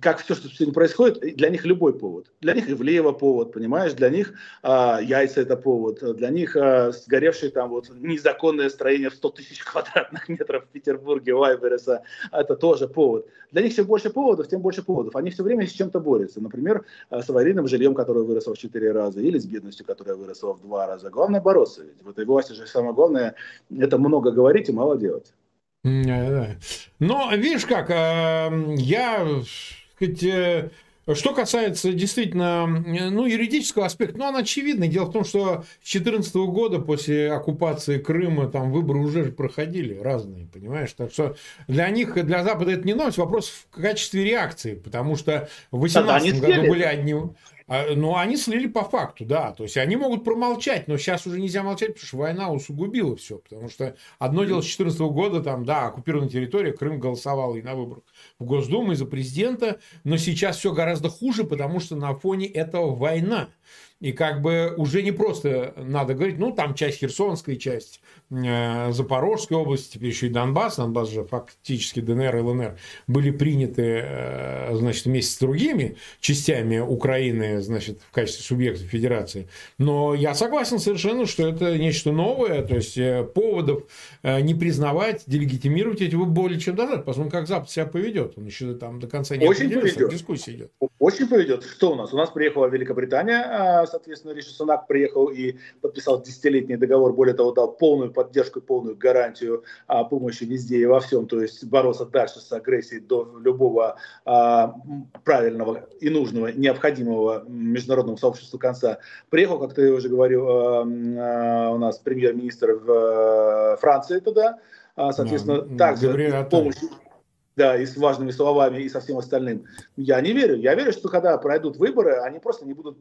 как все, что сегодня происходит, для них любой повод. Для них Ивлеева повод, понимаешь? Для них а, яйца это повод. Для них а, сгоревшее там вот незаконное строение в 100 тысяч [LAUGHS] квадратных метров в Петербурге, Вайбереса, это тоже повод. Для них чем больше поводов, тем больше поводов. Они все время с чем-то борются. Например, а, с аварийным жильем, которое выросло в 4 раза, или с бедностью, которая выросла в 2 раза. Главное бороться. Ведь в этой власти же самое главное это много говорить и мало делать. Но видишь как, э, я, сказать, э, что касается действительно ну, юридического аспекта, ну, он очевидный. Дело в том, что с 2014 года, после оккупации Крыма, там выборы уже проходили разные, понимаешь? Так что для них, для Запада это не новость, вопрос в качестве реакции, потому что в 2018 году были одни... А, ну, они слили по факту, да. То есть они могут промолчать, но сейчас уже нельзя молчать, потому что война усугубила все. Потому что одно дело с 2014 года, там, да, оккупированная территория, Крым голосовал и на выборах в Госдуму, и за президента, но сейчас все гораздо хуже, потому что на фоне этого война. И как бы уже не просто надо говорить, ну, там часть Херсонской, часть э, Запорожской области, теперь еще и Донбасс, Донбасс же фактически ДНР и ЛНР были приняты, э, значит, вместе с другими частями Украины, значит, в качестве субъекта федерации. Но я согласен совершенно, что это нечто новое, то есть э, поводов э, не признавать, делегитимировать эти более чем достаточно. Посмотрим, как Запад себя поведет. Он еще там до конца не Очень поведет. дискуссия идет. Очень поведет. Что у нас? У нас приехала Великобритания, а, соответственно, Риши Сунак приехал и подписал десятилетний договор, более того, дал полную поддержку, полную гарантию о помощи везде и во всем, то есть бороться дальше с агрессией до любого а, правильного и нужного, необходимого международного сообщества конца. Приехал, как ты уже говорил, а, а, у нас премьер-министр в а, Франции тогда, а, соответственно, да, также помощь да, и с важными словами, и со всем остальным. Я не верю. Я верю, что когда пройдут выборы, они просто не будут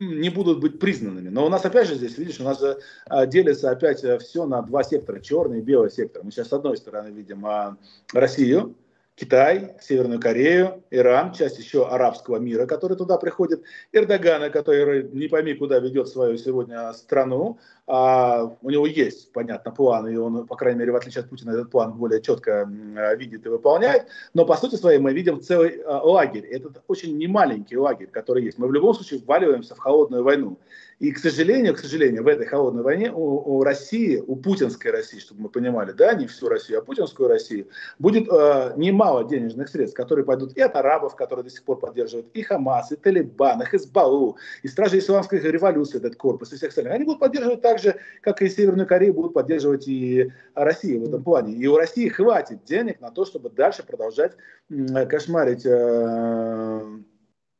не будут быть признанными. Но у нас опять же здесь, видишь, у нас же а, делится опять э, все на два сектора, черный и белый сектор. Мы сейчас с одной стороны видим а, Россию, Китай, Северную Корею, Иран, часть еще арабского мира, который туда приходит, Эрдогана, который не пойми куда ведет свою сегодня страну, а, у него есть, понятно, план, и он, по крайней мере, в отличие от Путина, этот план более четко видит и выполняет, но по сути своей мы видим целый а, лагерь, это очень немаленький лагерь, который есть. Мы в любом случае вваливаемся в холодную войну. И, к сожалению, к сожалению, в этой холодной войне у, у России, у путинской России, чтобы мы понимали, да, не всю Россию, а путинскую Россию, будет э, немало денежных средств, которые пойдут и от арабов, которые до сих пор поддерживают и Хамас, и Талибан, и Хизбаллу, и Стражи Исламской революции, этот корпус, и всех остальных. Они будут поддерживать так же, как и Северную Корею, будут поддерживать и Россию в этом плане. И у России хватит денег на то, чтобы дальше продолжать э, кошмарить э,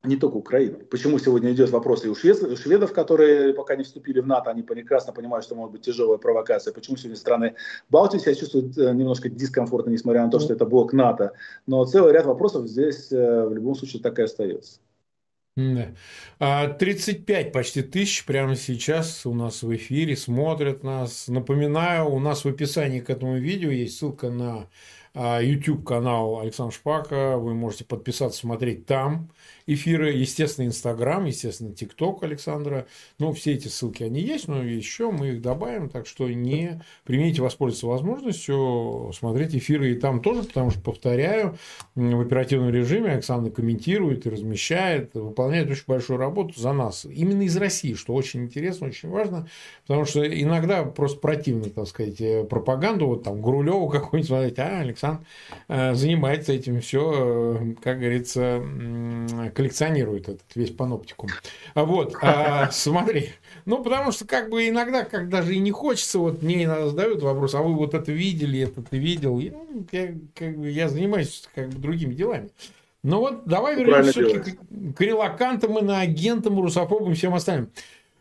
не только Украину. Почему сегодня идет вопрос и у, швед, у шведов, которые пока не вступили в НАТО, они прекрасно понимают, что может быть тяжелая провокация. Почему сегодня страны Балтии себя чувствуют э, немножко дискомфортно, несмотря на то, что это блок НАТО. Но целый ряд вопросов здесь в любом случае так и остается. Да. 35 почти тысяч прямо сейчас у нас в эфире смотрят нас. Напоминаю, у нас в описании к этому видео есть ссылка на а, YouTube канал Александра Шпака. Вы можете подписаться, смотреть там эфиры, естественно, Инстаграм, естественно, ТикТок Александра. Ну, все эти ссылки, они есть, но еще мы их добавим, так что не примите воспользоваться возможностью смотреть эфиры и там тоже, потому что, повторяю, в оперативном режиме Александр комментирует и размещает, выполняет очень большую работу за нас. Именно из России, что очень интересно, очень важно, потому что иногда просто противно, так сказать, пропаганду, вот там Гурулеву какой-нибудь смотреть, а Александр э, занимается этим все, э, как говорится, коллекционирует этот весь паноптикум. А вот, а, [LAUGHS] смотри. Ну, потому что как бы иногда, как даже и не хочется, вот мне иногда задают вопрос, а вы вот это видели, это ты видел? Я, ну, я, как бы, я занимаюсь как бы другими делами. Ну вот, давай вернемся все-таки к, к релакантам, иноагентам, русофобам, всем остальным.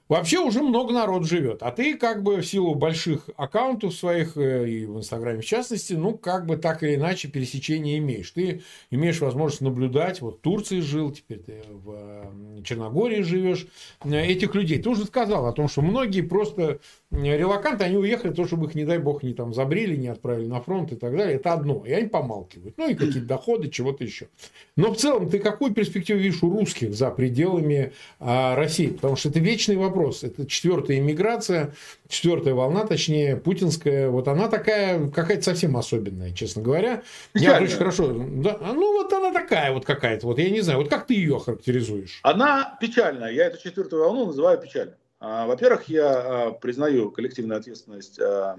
Вообще уже много народ живет. А ты как бы в силу больших аккаунтов своих, э, и в Инстаграме в частности, ну, как бы так или иначе пересечения имеешь. Ты имеешь возможность наблюдать, вот в Турции жил, теперь ты в Черногории живешь, э, этих людей. Ты уже сказал о том, что многие просто релаканты, они уехали, то, чтобы их, не дай бог, не там забрили, не отправили на фронт и так далее. Это одно. И они помалкивают. Ну, и какие-то доходы, чего-то еще. Но в целом, ты какую перспективу видишь у русских за пределами а, России? Потому что это вечный вопрос. Это четвертая иммиграция, четвертая волна, точнее, путинская. Вот она такая, какая-то совсем особенная, честно говоря. Я очень хорошо... Да, ну, вот она такая вот какая-то. Вот я не знаю, вот как ты ее характеризуешь? Она печальная. Я эту четвертую волну называю печальной. А, во-первых, я а, признаю коллективную ответственность а,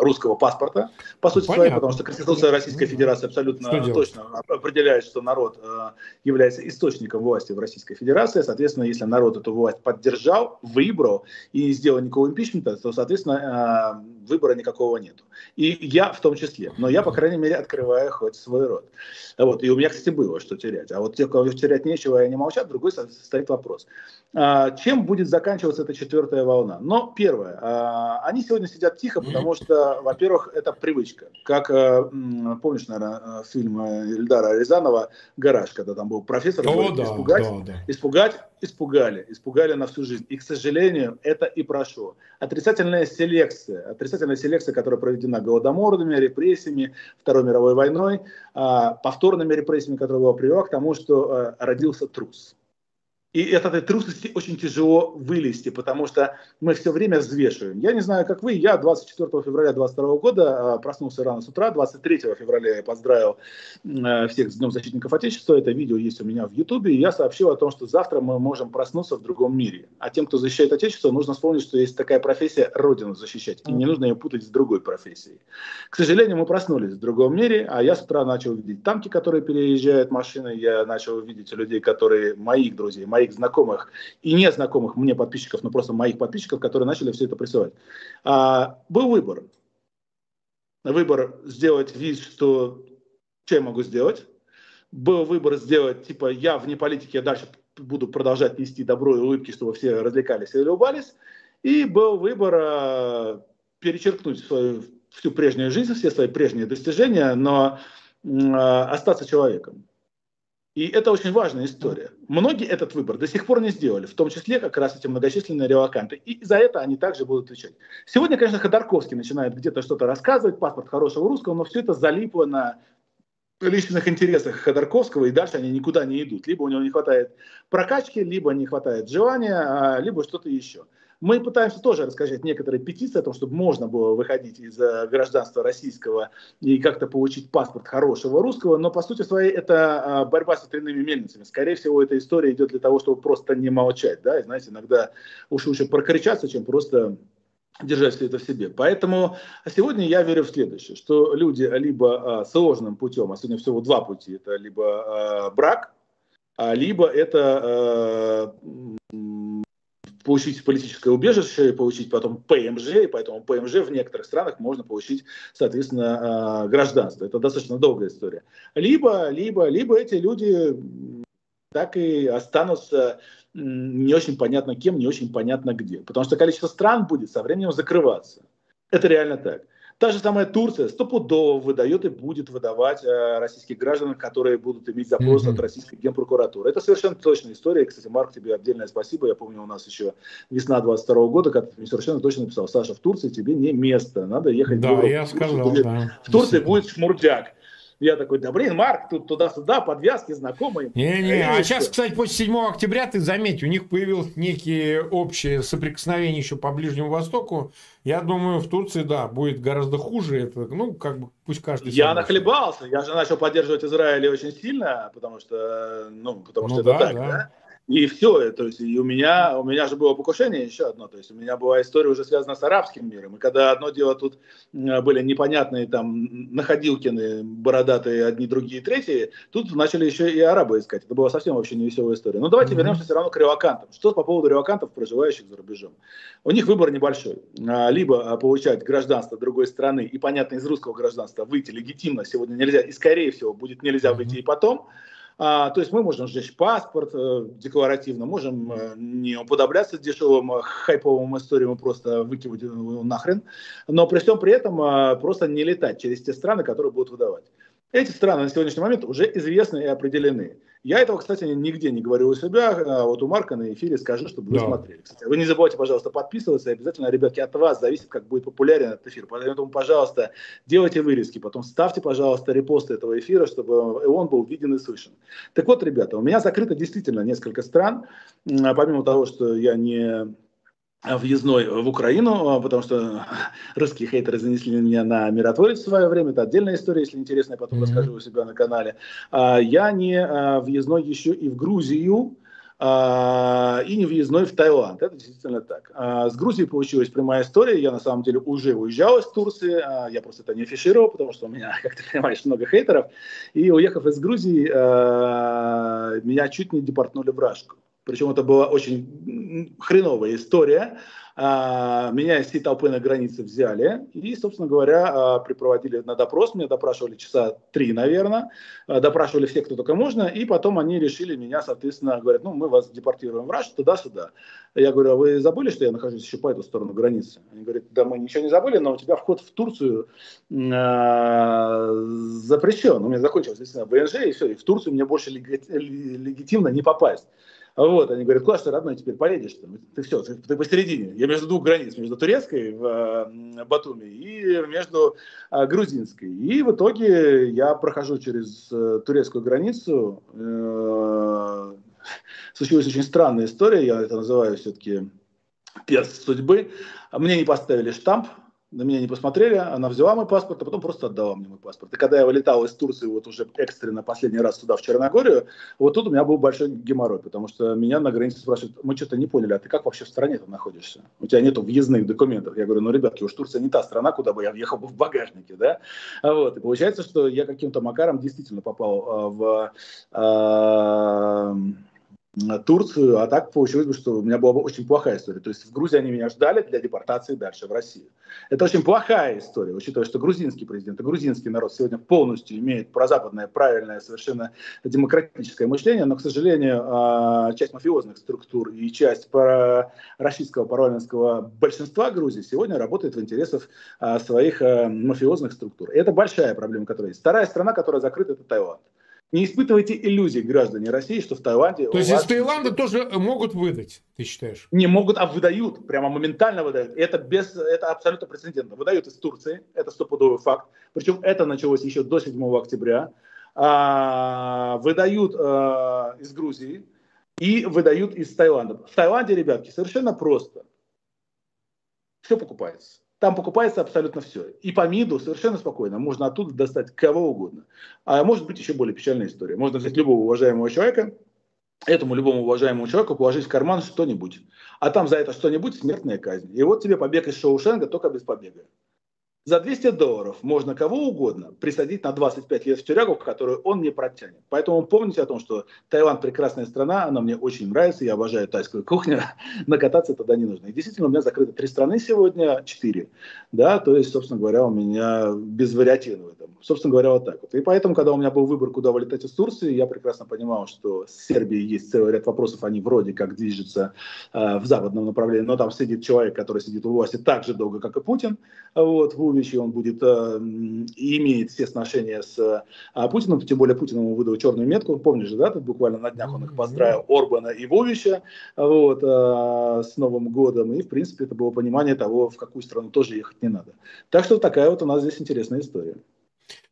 русского паспорта, по сути своей, потому что Конституция Российской Федерации абсолютно точно определяет, что народ является источником власти в Российской Федерации. Соответственно, если народ эту власть поддержал, выбрал и не сделал никакого импичмента, то, соответственно, выбора никакого нет. И я в том числе. Но я, по крайней мере, открываю хоть свой рот. Вот. И у меня, кстати, было что терять. А вот те, кого терять нечего, и они молчат, другой стоит вопрос. Чем чем будет заканчиваться эта четвертая волна? Но первое, а, они сегодня сидят тихо, потому что, во-первых, это привычка. Как, э, помнишь, наверное, фильм Ильдара Рязанова «Гараж», когда там был профессор, О, говорит, да, испугать, да, да. испугать, испугали, испугали на всю жизнь. И, к сожалению, это и прошло. Отрицательная селекция, отрицательная селекция, которая проведена голодоморами, репрессиями, Второй мировой войной, а, повторными репрессиями, которая была привела к тому, что э, родился трус. И от этой трусости очень тяжело вылезти, потому что мы все время взвешиваем. Я не знаю, как вы, я 24 февраля 2022 года а, проснулся рано с утра, 23 февраля я поздравил э, всех с Днем Защитников Отечества, это видео есть у меня в Ютубе, я сообщил о том, что завтра мы можем проснуться в другом мире. А тем, кто защищает Отечество, нужно вспомнить, что есть такая профессия – Родину защищать, и не нужно ее путать с другой профессией. К сожалению, мы проснулись в другом мире, а я с утра начал видеть танки, которые переезжают машины, я начал видеть людей, которые, моих друзей, моих моих знакомых и незнакомых мне подписчиков, но просто моих подписчиков, которые начали все это присылать. А, был выбор. Выбор сделать вид, что что я могу сделать. Был выбор сделать, типа, я вне политики, я дальше буду продолжать нести добро и улыбки, чтобы все развлекались и улыбались. И был выбор а, перечеркнуть свою всю прежнюю жизнь, все свои прежние достижения, но а, остаться человеком. И это очень важная история. Многие этот выбор до сих пор не сделали, в том числе как раз эти многочисленные релаканты. И за это они также будут отвечать. Сегодня, конечно, Ходорковский начинает где-то что-то рассказывать, паспорт хорошего русского, но все это залипло на личных интересах Ходорковского, и дальше они никуда не идут. Либо у него не хватает прокачки, либо не хватает желания, а, либо что-то еще. Мы пытаемся тоже рассказать некоторые петиции о том, чтобы можно было выходить из э, гражданства российского и как-то получить паспорт хорошего русского, но по сути своей это а, борьба с ветряными мельницами. Скорее всего, эта история идет для того, чтобы просто не молчать, да, и знаете, иногда уж лучше прокричаться, чем просто держать все это в себе. Поэтому сегодня я верю в следующее, что люди либо а, сложным путем, а сегодня всего два пути, это либо а, брак, либо это получить политическое убежище, получить потом ПМЖ, и поэтому ПМЖ в некоторых странах можно получить, соответственно, а, гражданство. Это достаточно долгая история. Либо, либо, либо эти люди так и останутся не очень понятно кем, не очень понятно где. Потому что количество стран будет со временем закрываться. Это реально так. Та же самая Турция стопудово выдает и будет выдавать э, российских граждан, которые будут иметь запрос mm-hmm. от российской генпрокуратуры. Это совершенно точная история. Кстати, Марк, тебе отдельное спасибо. Я помню, у нас еще весна 22 года, когда ты мне совершенно точно написал, Саша, в Турции тебе не место, надо ехать да, в Европу. я сказал, да. В Турции будет шмурдяк. Я такой, да блин, Марк, тут туда-сюда, подвязки знакомые. Не-не, а сейчас, кстати, после 7 октября, ты заметь, у них появилось некие общие соприкосновения еще по Ближнему Востоку. Я думаю, в Турции, да, будет гораздо хуже. Это, ну, как бы, пусть каждый... Я нахлебался. Я же начал поддерживать Израиль очень сильно, потому что, ну, потому ну, что да, это так, да. да? И все, то есть и у меня, у меня же было покушение еще одно, то есть у меня была история уже связана с арабским миром. И когда одно дело тут были непонятные там находилкины, бородатые одни, другие, третьи, тут начали еще и арабы искать. Это была совсем вообще невеселая история. Но давайте mm-hmm. вернемся все равно к релакантам. Что по поводу релакантов, проживающих за рубежом? У них выбор небольшой. А, либо получать гражданство другой страны и, понятно, из русского гражданства выйти легитимно сегодня нельзя, и скорее всего будет нельзя выйти и потом, А, то есть мы можем сжечь паспорт э, декларативно, можем э, не уподобляться дешевым э, хайповым историям и просто выкинуть его нахрен, но при всем при этом э, просто не летать через те страны, которые будут выдавать. Эти страны на сегодняшний момент уже известны и определены. Я этого, кстати, нигде не говорю у себя. А вот у Марка на эфире скажу, чтобы вы да. смотрели. Кстати, вы не забывайте, пожалуйста, подписываться. И обязательно, ребятки, от вас зависит, как будет популярен этот эфир. Поэтому, пожалуйста, делайте вырезки. Потом ставьте, пожалуйста, репосты этого эфира, чтобы он был виден и слышен. Так вот, ребята, у меня закрыто действительно несколько стран. Помимо того, что я не въездной в Украину, а, потому что [LAUGHS] русские хейтеры занесли меня на миротворец в свое время. Это отдельная история, если интересно, я потом mm-hmm. расскажу у себя на канале. А, я не а, въездной еще и в Грузию, и не въездной в Таиланд. Это действительно так. С Грузией получилась прямая история. Я на самом деле уже уезжал из Турции. Я просто это не афишировал, потому что у меня, [LAUGHS] как ты понимаешь, много хейтеров. И уехав из Грузии, меня чуть не депортнули в Рашку. Причем это была очень хреновая история. А, меня из всей толпы на границе взяли и, собственно говоря, а, припроводили на допрос. Меня допрашивали часа три, наверное. А, допрашивали все, кто только можно. И потом они решили меня, соответственно, говорят, ну, мы вас депортируем в Раш, туда-сюда. Я говорю, а вы забыли, что я нахожусь еще по эту сторону границы? Они говорят, да мы ничего не забыли, но у тебя вход в Турцию запрещен. У меня закончилось, естественно, ВНЖ, и все, и в Турцию мне больше легитимно не попасть. Вот, они говорят, куда ты, родной, теперь поедешь? Ты все, ты, ты посередине. Я между двух границ, между турецкой в Батуми и между э, грузинской. И в итоге я прохожу через э, турецкую границу. Э, случилась очень странная история, я это называю все-таки перст судьбы. Мне не поставили штамп, на меня не посмотрели, она взяла мой паспорт, а потом просто отдала мне мой паспорт. И когда я вылетал из Турции вот уже экстренно последний раз сюда, в Черногорию, вот тут у меня был большой геморрой, потому что меня на границе спрашивают, мы что-то не поняли, а ты как вообще в стране-то находишься? У тебя нету въездных документов. Я говорю, ну, ребятки, уж Турция не та страна, куда бы я въехал бы в багажнике, да? Вот, и получается, что я каким-то макаром действительно попал а, в... Турцию, а так получилось бы, что у меня была бы очень плохая история. То есть в Грузии они меня ждали для депортации дальше в Россию. Это очень плохая история, учитывая, что грузинский президент и грузинский народ сегодня полностью имеет прозападное, правильное, совершенно демократическое мышление, но, к сожалению, а, часть мафиозных структур и часть российского парламентского большинства Грузии сегодня работает в интересах а, своих а, мафиозных структур. И это большая проблема, которая есть. Вторая страна, которая закрыта, это Таиланд. Не испытывайте иллюзий, граждане России, что в Таиланде... То есть из Таиланда тоже могут выдать, ты считаешь? Не могут, а выдают, прямо моментально выдают. Это, без, это абсолютно прецедентно. Выдают из Турции, это стопудовый факт. Причем это началось еще до 7 октября. А, выдают а, из Грузии и выдают из Таиланда. В Таиланде, ребятки, совершенно просто. Все покупается. Там покупается абсолютно все. И по МИДу совершенно спокойно можно оттуда достать кого угодно. А может быть еще более печальная история. Можно взять любого уважаемого человека, этому любому уважаемому человеку положить в карман что-нибудь. А там за это что-нибудь смертная казнь. И вот тебе побег из Шоушенга только без побега. За 200 долларов можно кого угодно присадить на 25 лет в тюрягу, которую он не протянет. Поэтому помните о том, что Таиланд прекрасная страна, она мне очень нравится, я обожаю тайскую кухню, [LAUGHS] накататься туда не нужно. И действительно, у меня закрыты три страны сегодня, четыре. Да, то есть, собственно говоря, у меня без вариативно в этом. Собственно говоря, вот так вот. И поэтому, когда у меня был выбор, куда вылетать из Турции, я прекрасно понимал, что с Сербией есть целый ряд вопросов, они вроде как движутся э, в западном направлении, но там сидит человек, который сидит у власти так же долго, как и Путин, вот, в Увичи, он будет, э, имеет все сношения с э, Путиным, тем более Путин ему выдал черную метку, помнишь же, да, тут буквально на днях он их поздравил, Орбана и Вовича, вот, э, с Новым годом, и, в принципе, это было понимание того, в какую страну тоже ехать не надо. Так что такая вот у нас здесь интересная история.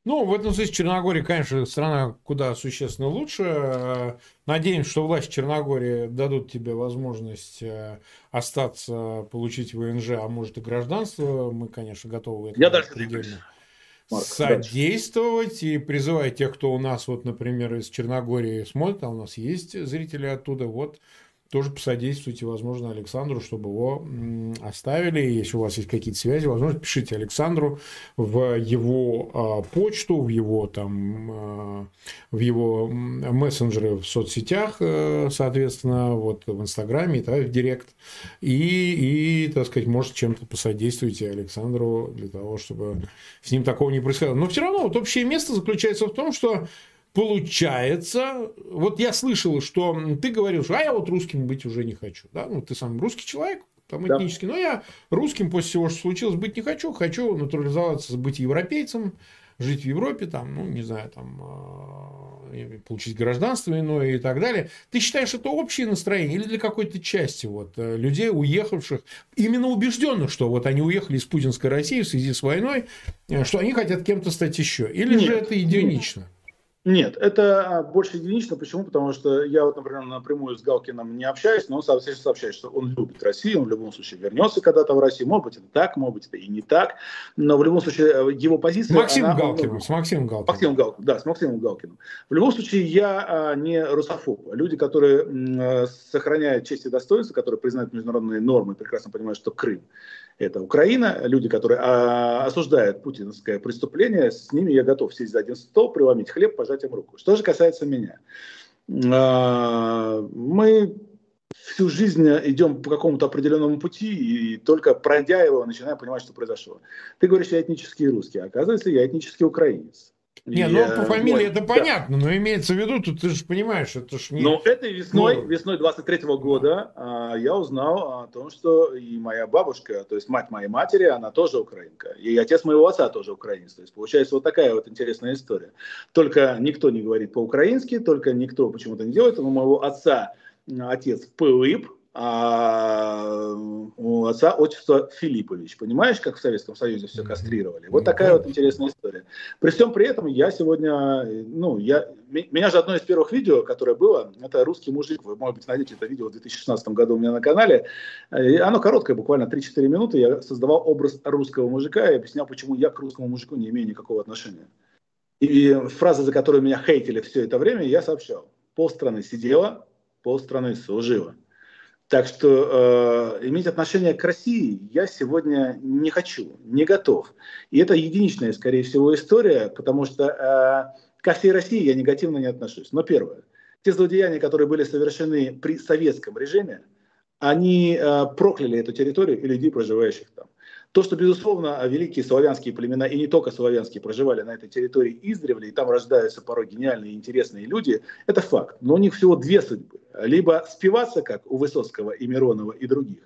Ну, в этом смысле Черногория, конечно, страна куда существенно лучше. Надеемся, что власти Черногории дадут тебе возможность э, остаться, получить ВНЖ, а может и гражданство. Мы, конечно, готовы это Я дальше предельно содействовать и призываю тех, кто у нас, вот, например, из Черногории смотрит, а у нас есть зрители оттуда, вот, тоже посодействуйте, возможно, Александру, чтобы его оставили. Если у вас есть какие-то связи, возможно, пишите Александру в его э, почту, в его там, э, в его мессенджеры в соцсетях, э, соответственно, вот в Инстаграме, да, в Директ. И, и, так сказать, может, чем-то посодействуйте Александру для того, чтобы с ним такого не происходило. Но все равно вот общее место заключается в том, что получается, вот я слышал, что ты говорил, что а я вот русским быть уже не хочу. Да? Ну, ты сам русский человек, там Да. этнический, но я русским после всего, что случилось, быть не хочу. Хочу натурализоваться, быть европейцем, жить в Европе, там, ну, не знаю, там, э, получить гражданство иное и так далее. Ты считаешь, это общее настроение или для какой-то части вот, э, людей, уехавших, именно убежденных, что вот они уехали из путинской России в связи с войной, э, что они хотят кем-то стать еще? Или же Нет. это единично? Нет, это а, больше единично. Почему? Потому что я вот, например, напрямую с Галкиным не общаюсь, но он сообщает, сообщает, что он любит Россию, он в любом случае вернется когда-то в Россию. Может быть, это так, может быть, это и не так. Но в любом случае э, его позиция... Максимом она- Галкиным, с Максимом Галкиным. Максимом Галкиным, да, с Максимом Галкиным. В любом случае, я а, не русофоб. Люди, которые э, сохраняют честь и достоинство, которые признают международные нормы, прекрасно понимают, что Крым это Украина. Люди, которые а, осуждают путинское преступление, с ними я готов сесть за один стол, преломить хлеб, пожать им руку. Что же касается меня. А, мы всю жизнь идем по какому-то определенному пути, и только пройдя его, начинаем понимать, что произошло. Ты говоришь, я этнический русский, а оказывается, я этнический украинец. Не, ну по фамилии вот, это да. понятно, но имеется в виду, тут ты же понимаешь, это ж не... Но этой весной, Ну. весной 23 года а, я узнал о том, что и моя бабушка, то есть мать моей матери, она тоже украинка. И отец моего отца тоже украинец. То есть получается вот такая вот интересная история. Только никто не говорит по-украински, только никто почему-то не делает. У моего отца отец Пылып, а у отца отчество Филиппович. Понимаешь, как в Советском Союзе все кастрировали? Вот такая вот интересная история. При всем при этом я сегодня, ну, я, ме- меня же одно из первых видео, которое было, это «Русский мужик». Вы, может быть, найдете это видео в 2016 году у меня на канале. И Оно короткое, буквально 3-4 минуты. Я создавал образ русского мужика и объяснял, почему я к русскому мужику не имею никакого отношения. И фраза, за которую меня хейтили все это время, я сообщал. Полстраны сидела, полстраны служила. Так что э, иметь отношение к России я сегодня не хочу, не готов. И это единичная, скорее всего, история, потому что э, ко всей России я негативно не отношусь. Но первое, те злодеяния, которые были совершены при советском режиме, они э, прокляли эту территорию и людей, проживающих там. То, что, безусловно, великие славянские племена, и не только славянские, проживали на этой территории издревле, и там рождаются порой гениальные и интересные люди, это факт. Но у них всего две судьбы. Либо спиваться, как у Высоцкого и Миронова и других,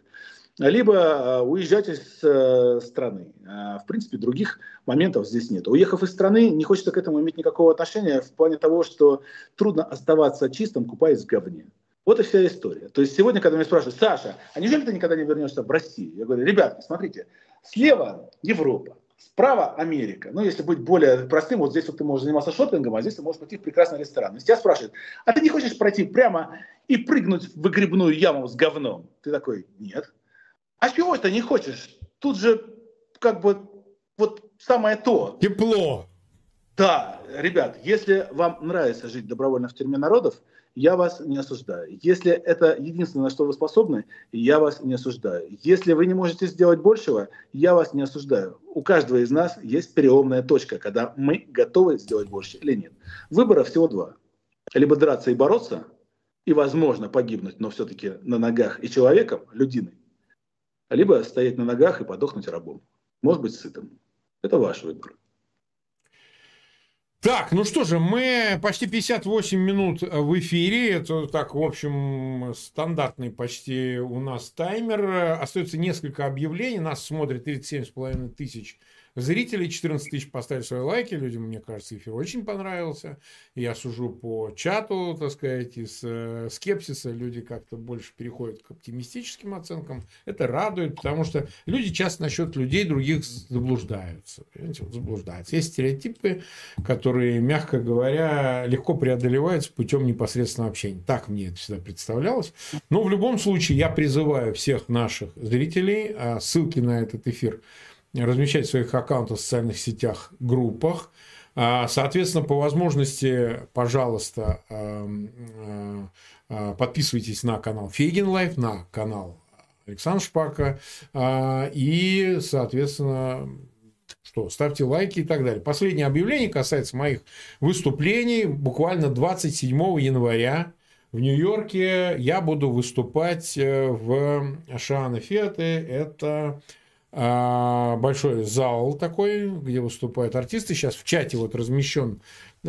либо э, уезжать из э, страны. А, В принципе, других моментов здесь нет. Уехав из страны, не хочется к этому иметь никакого отношения в плане того, что трудно оставаться чистым, купаясь в говне. Вот и вся история. То есть сегодня, когда меня спрашивают, Саша, а неужели ты никогда не вернешься в Россию? Я говорю, ребята, смотрите, слева Европа, справа Америка. Ну, если быть более простым, вот здесь вот ты можешь заниматься шопингом, а здесь ты можешь пойти в прекрасный ресторан. И тебя спрашивают, а ты не хочешь пройти прямо и прыгнуть в выгребную яму с говном? Ты такой, нет. А чего ты не хочешь? Тут же как бы вот самое то. Тепло. Да, ребят, если вам нравится жить добровольно в тюрьме народов, я вас не осуждаю. Если это единственное, на что вы способны, я вас не осуждаю. Если вы не можете сделать большего, я вас не осуждаю. У каждого из нас есть переломная точка, когда мы готовы сделать больше или нет. Выбора всего два. Либо драться и бороться, и, возможно, погибнуть, но все-таки на ногах и человеком, людиной. Либо стоять на ногах и подохнуть рабом. Может быть, сытым. Это ваш выбор. Так, ну что же, мы почти 58 минут в эфире. Это так, в общем, стандартный почти у нас таймер. Остается несколько объявлений. Нас смотрит 37,5 тысяч зрителей. 14 тысяч поставили свои лайки. Людям, мне кажется, эфир очень понравился. Я сужу по чату, так сказать, из э, скепсиса. Люди как-то больше переходят к оптимистическим оценкам. Это радует, потому что люди часто насчет людей других заблуждаются. Понимаете, вот заблуждаются. Есть стереотипы, которые, мягко говоря, легко преодолеваются путем непосредственного общения. Так мне это всегда представлялось. Но в любом случае я призываю всех наших зрителей, а ссылки на этот эфир размещать в своих аккаунтах в социальных сетях, группах. А, Соответственно, по возможности, пожалуйста, эм, э, э, подписывайтесь на канал Фейгин Live, на канал Александра Шпака. а, И, соответственно, что, ставьте лайки и так далее. Последнее объявление касается моих выступлений. Буквально 27 января в Нью-Йорке я буду выступать э, в Шана Фиате. Это большой зал такой, где выступают артисты. Сейчас в чате вот размещен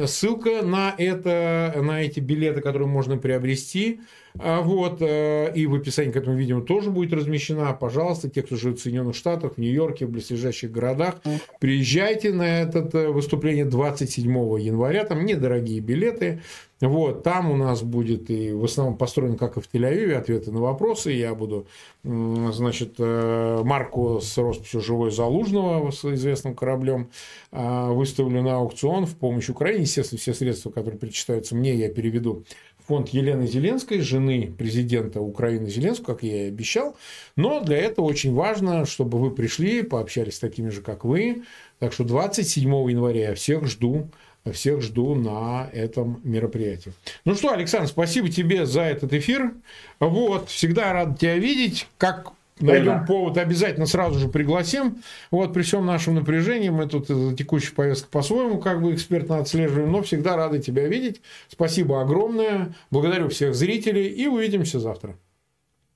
ссылка на, это, на эти билеты, которые можно приобрести. А, вот, э, и в описании к этому видео тоже будет размещена. Пожалуйста, те, кто живет в Соединенных Штатах, в Нью-Йорке, в близлежащих городах, приезжайте на это э, выступление 27 января. Там недорогие билеты. Вот, там у нас будет и в основном построено, как и в Тель-Авиве, ответы на вопросы. Я буду, значит, э, марку с росписью «Живой Залужного» с известным кораблем выставлю на аукцион в помощь Украине. Естественно, все средства, которые причитаются мне, я переведу фонд Елены Зеленской, жены президента Украины Зеленского, как я и обещал. Но для этого очень важно, чтобы вы пришли, пообщались с такими же, как вы. Так что 27 января я всех жду всех жду на этом мероприятии. Ну что, Александр, спасибо тебе за этот эфир. Вот, всегда рад тебя видеть. Как Найдем да. повод, обязательно сразу же пригласим. Вот при всем нашем напряжении мы тут текущую повестку по-своему как бы экспертно отслеживаем, но всегда рады тебя видеть. Спасибо огромное. Благодарю всех зрителей и увидимся завтра.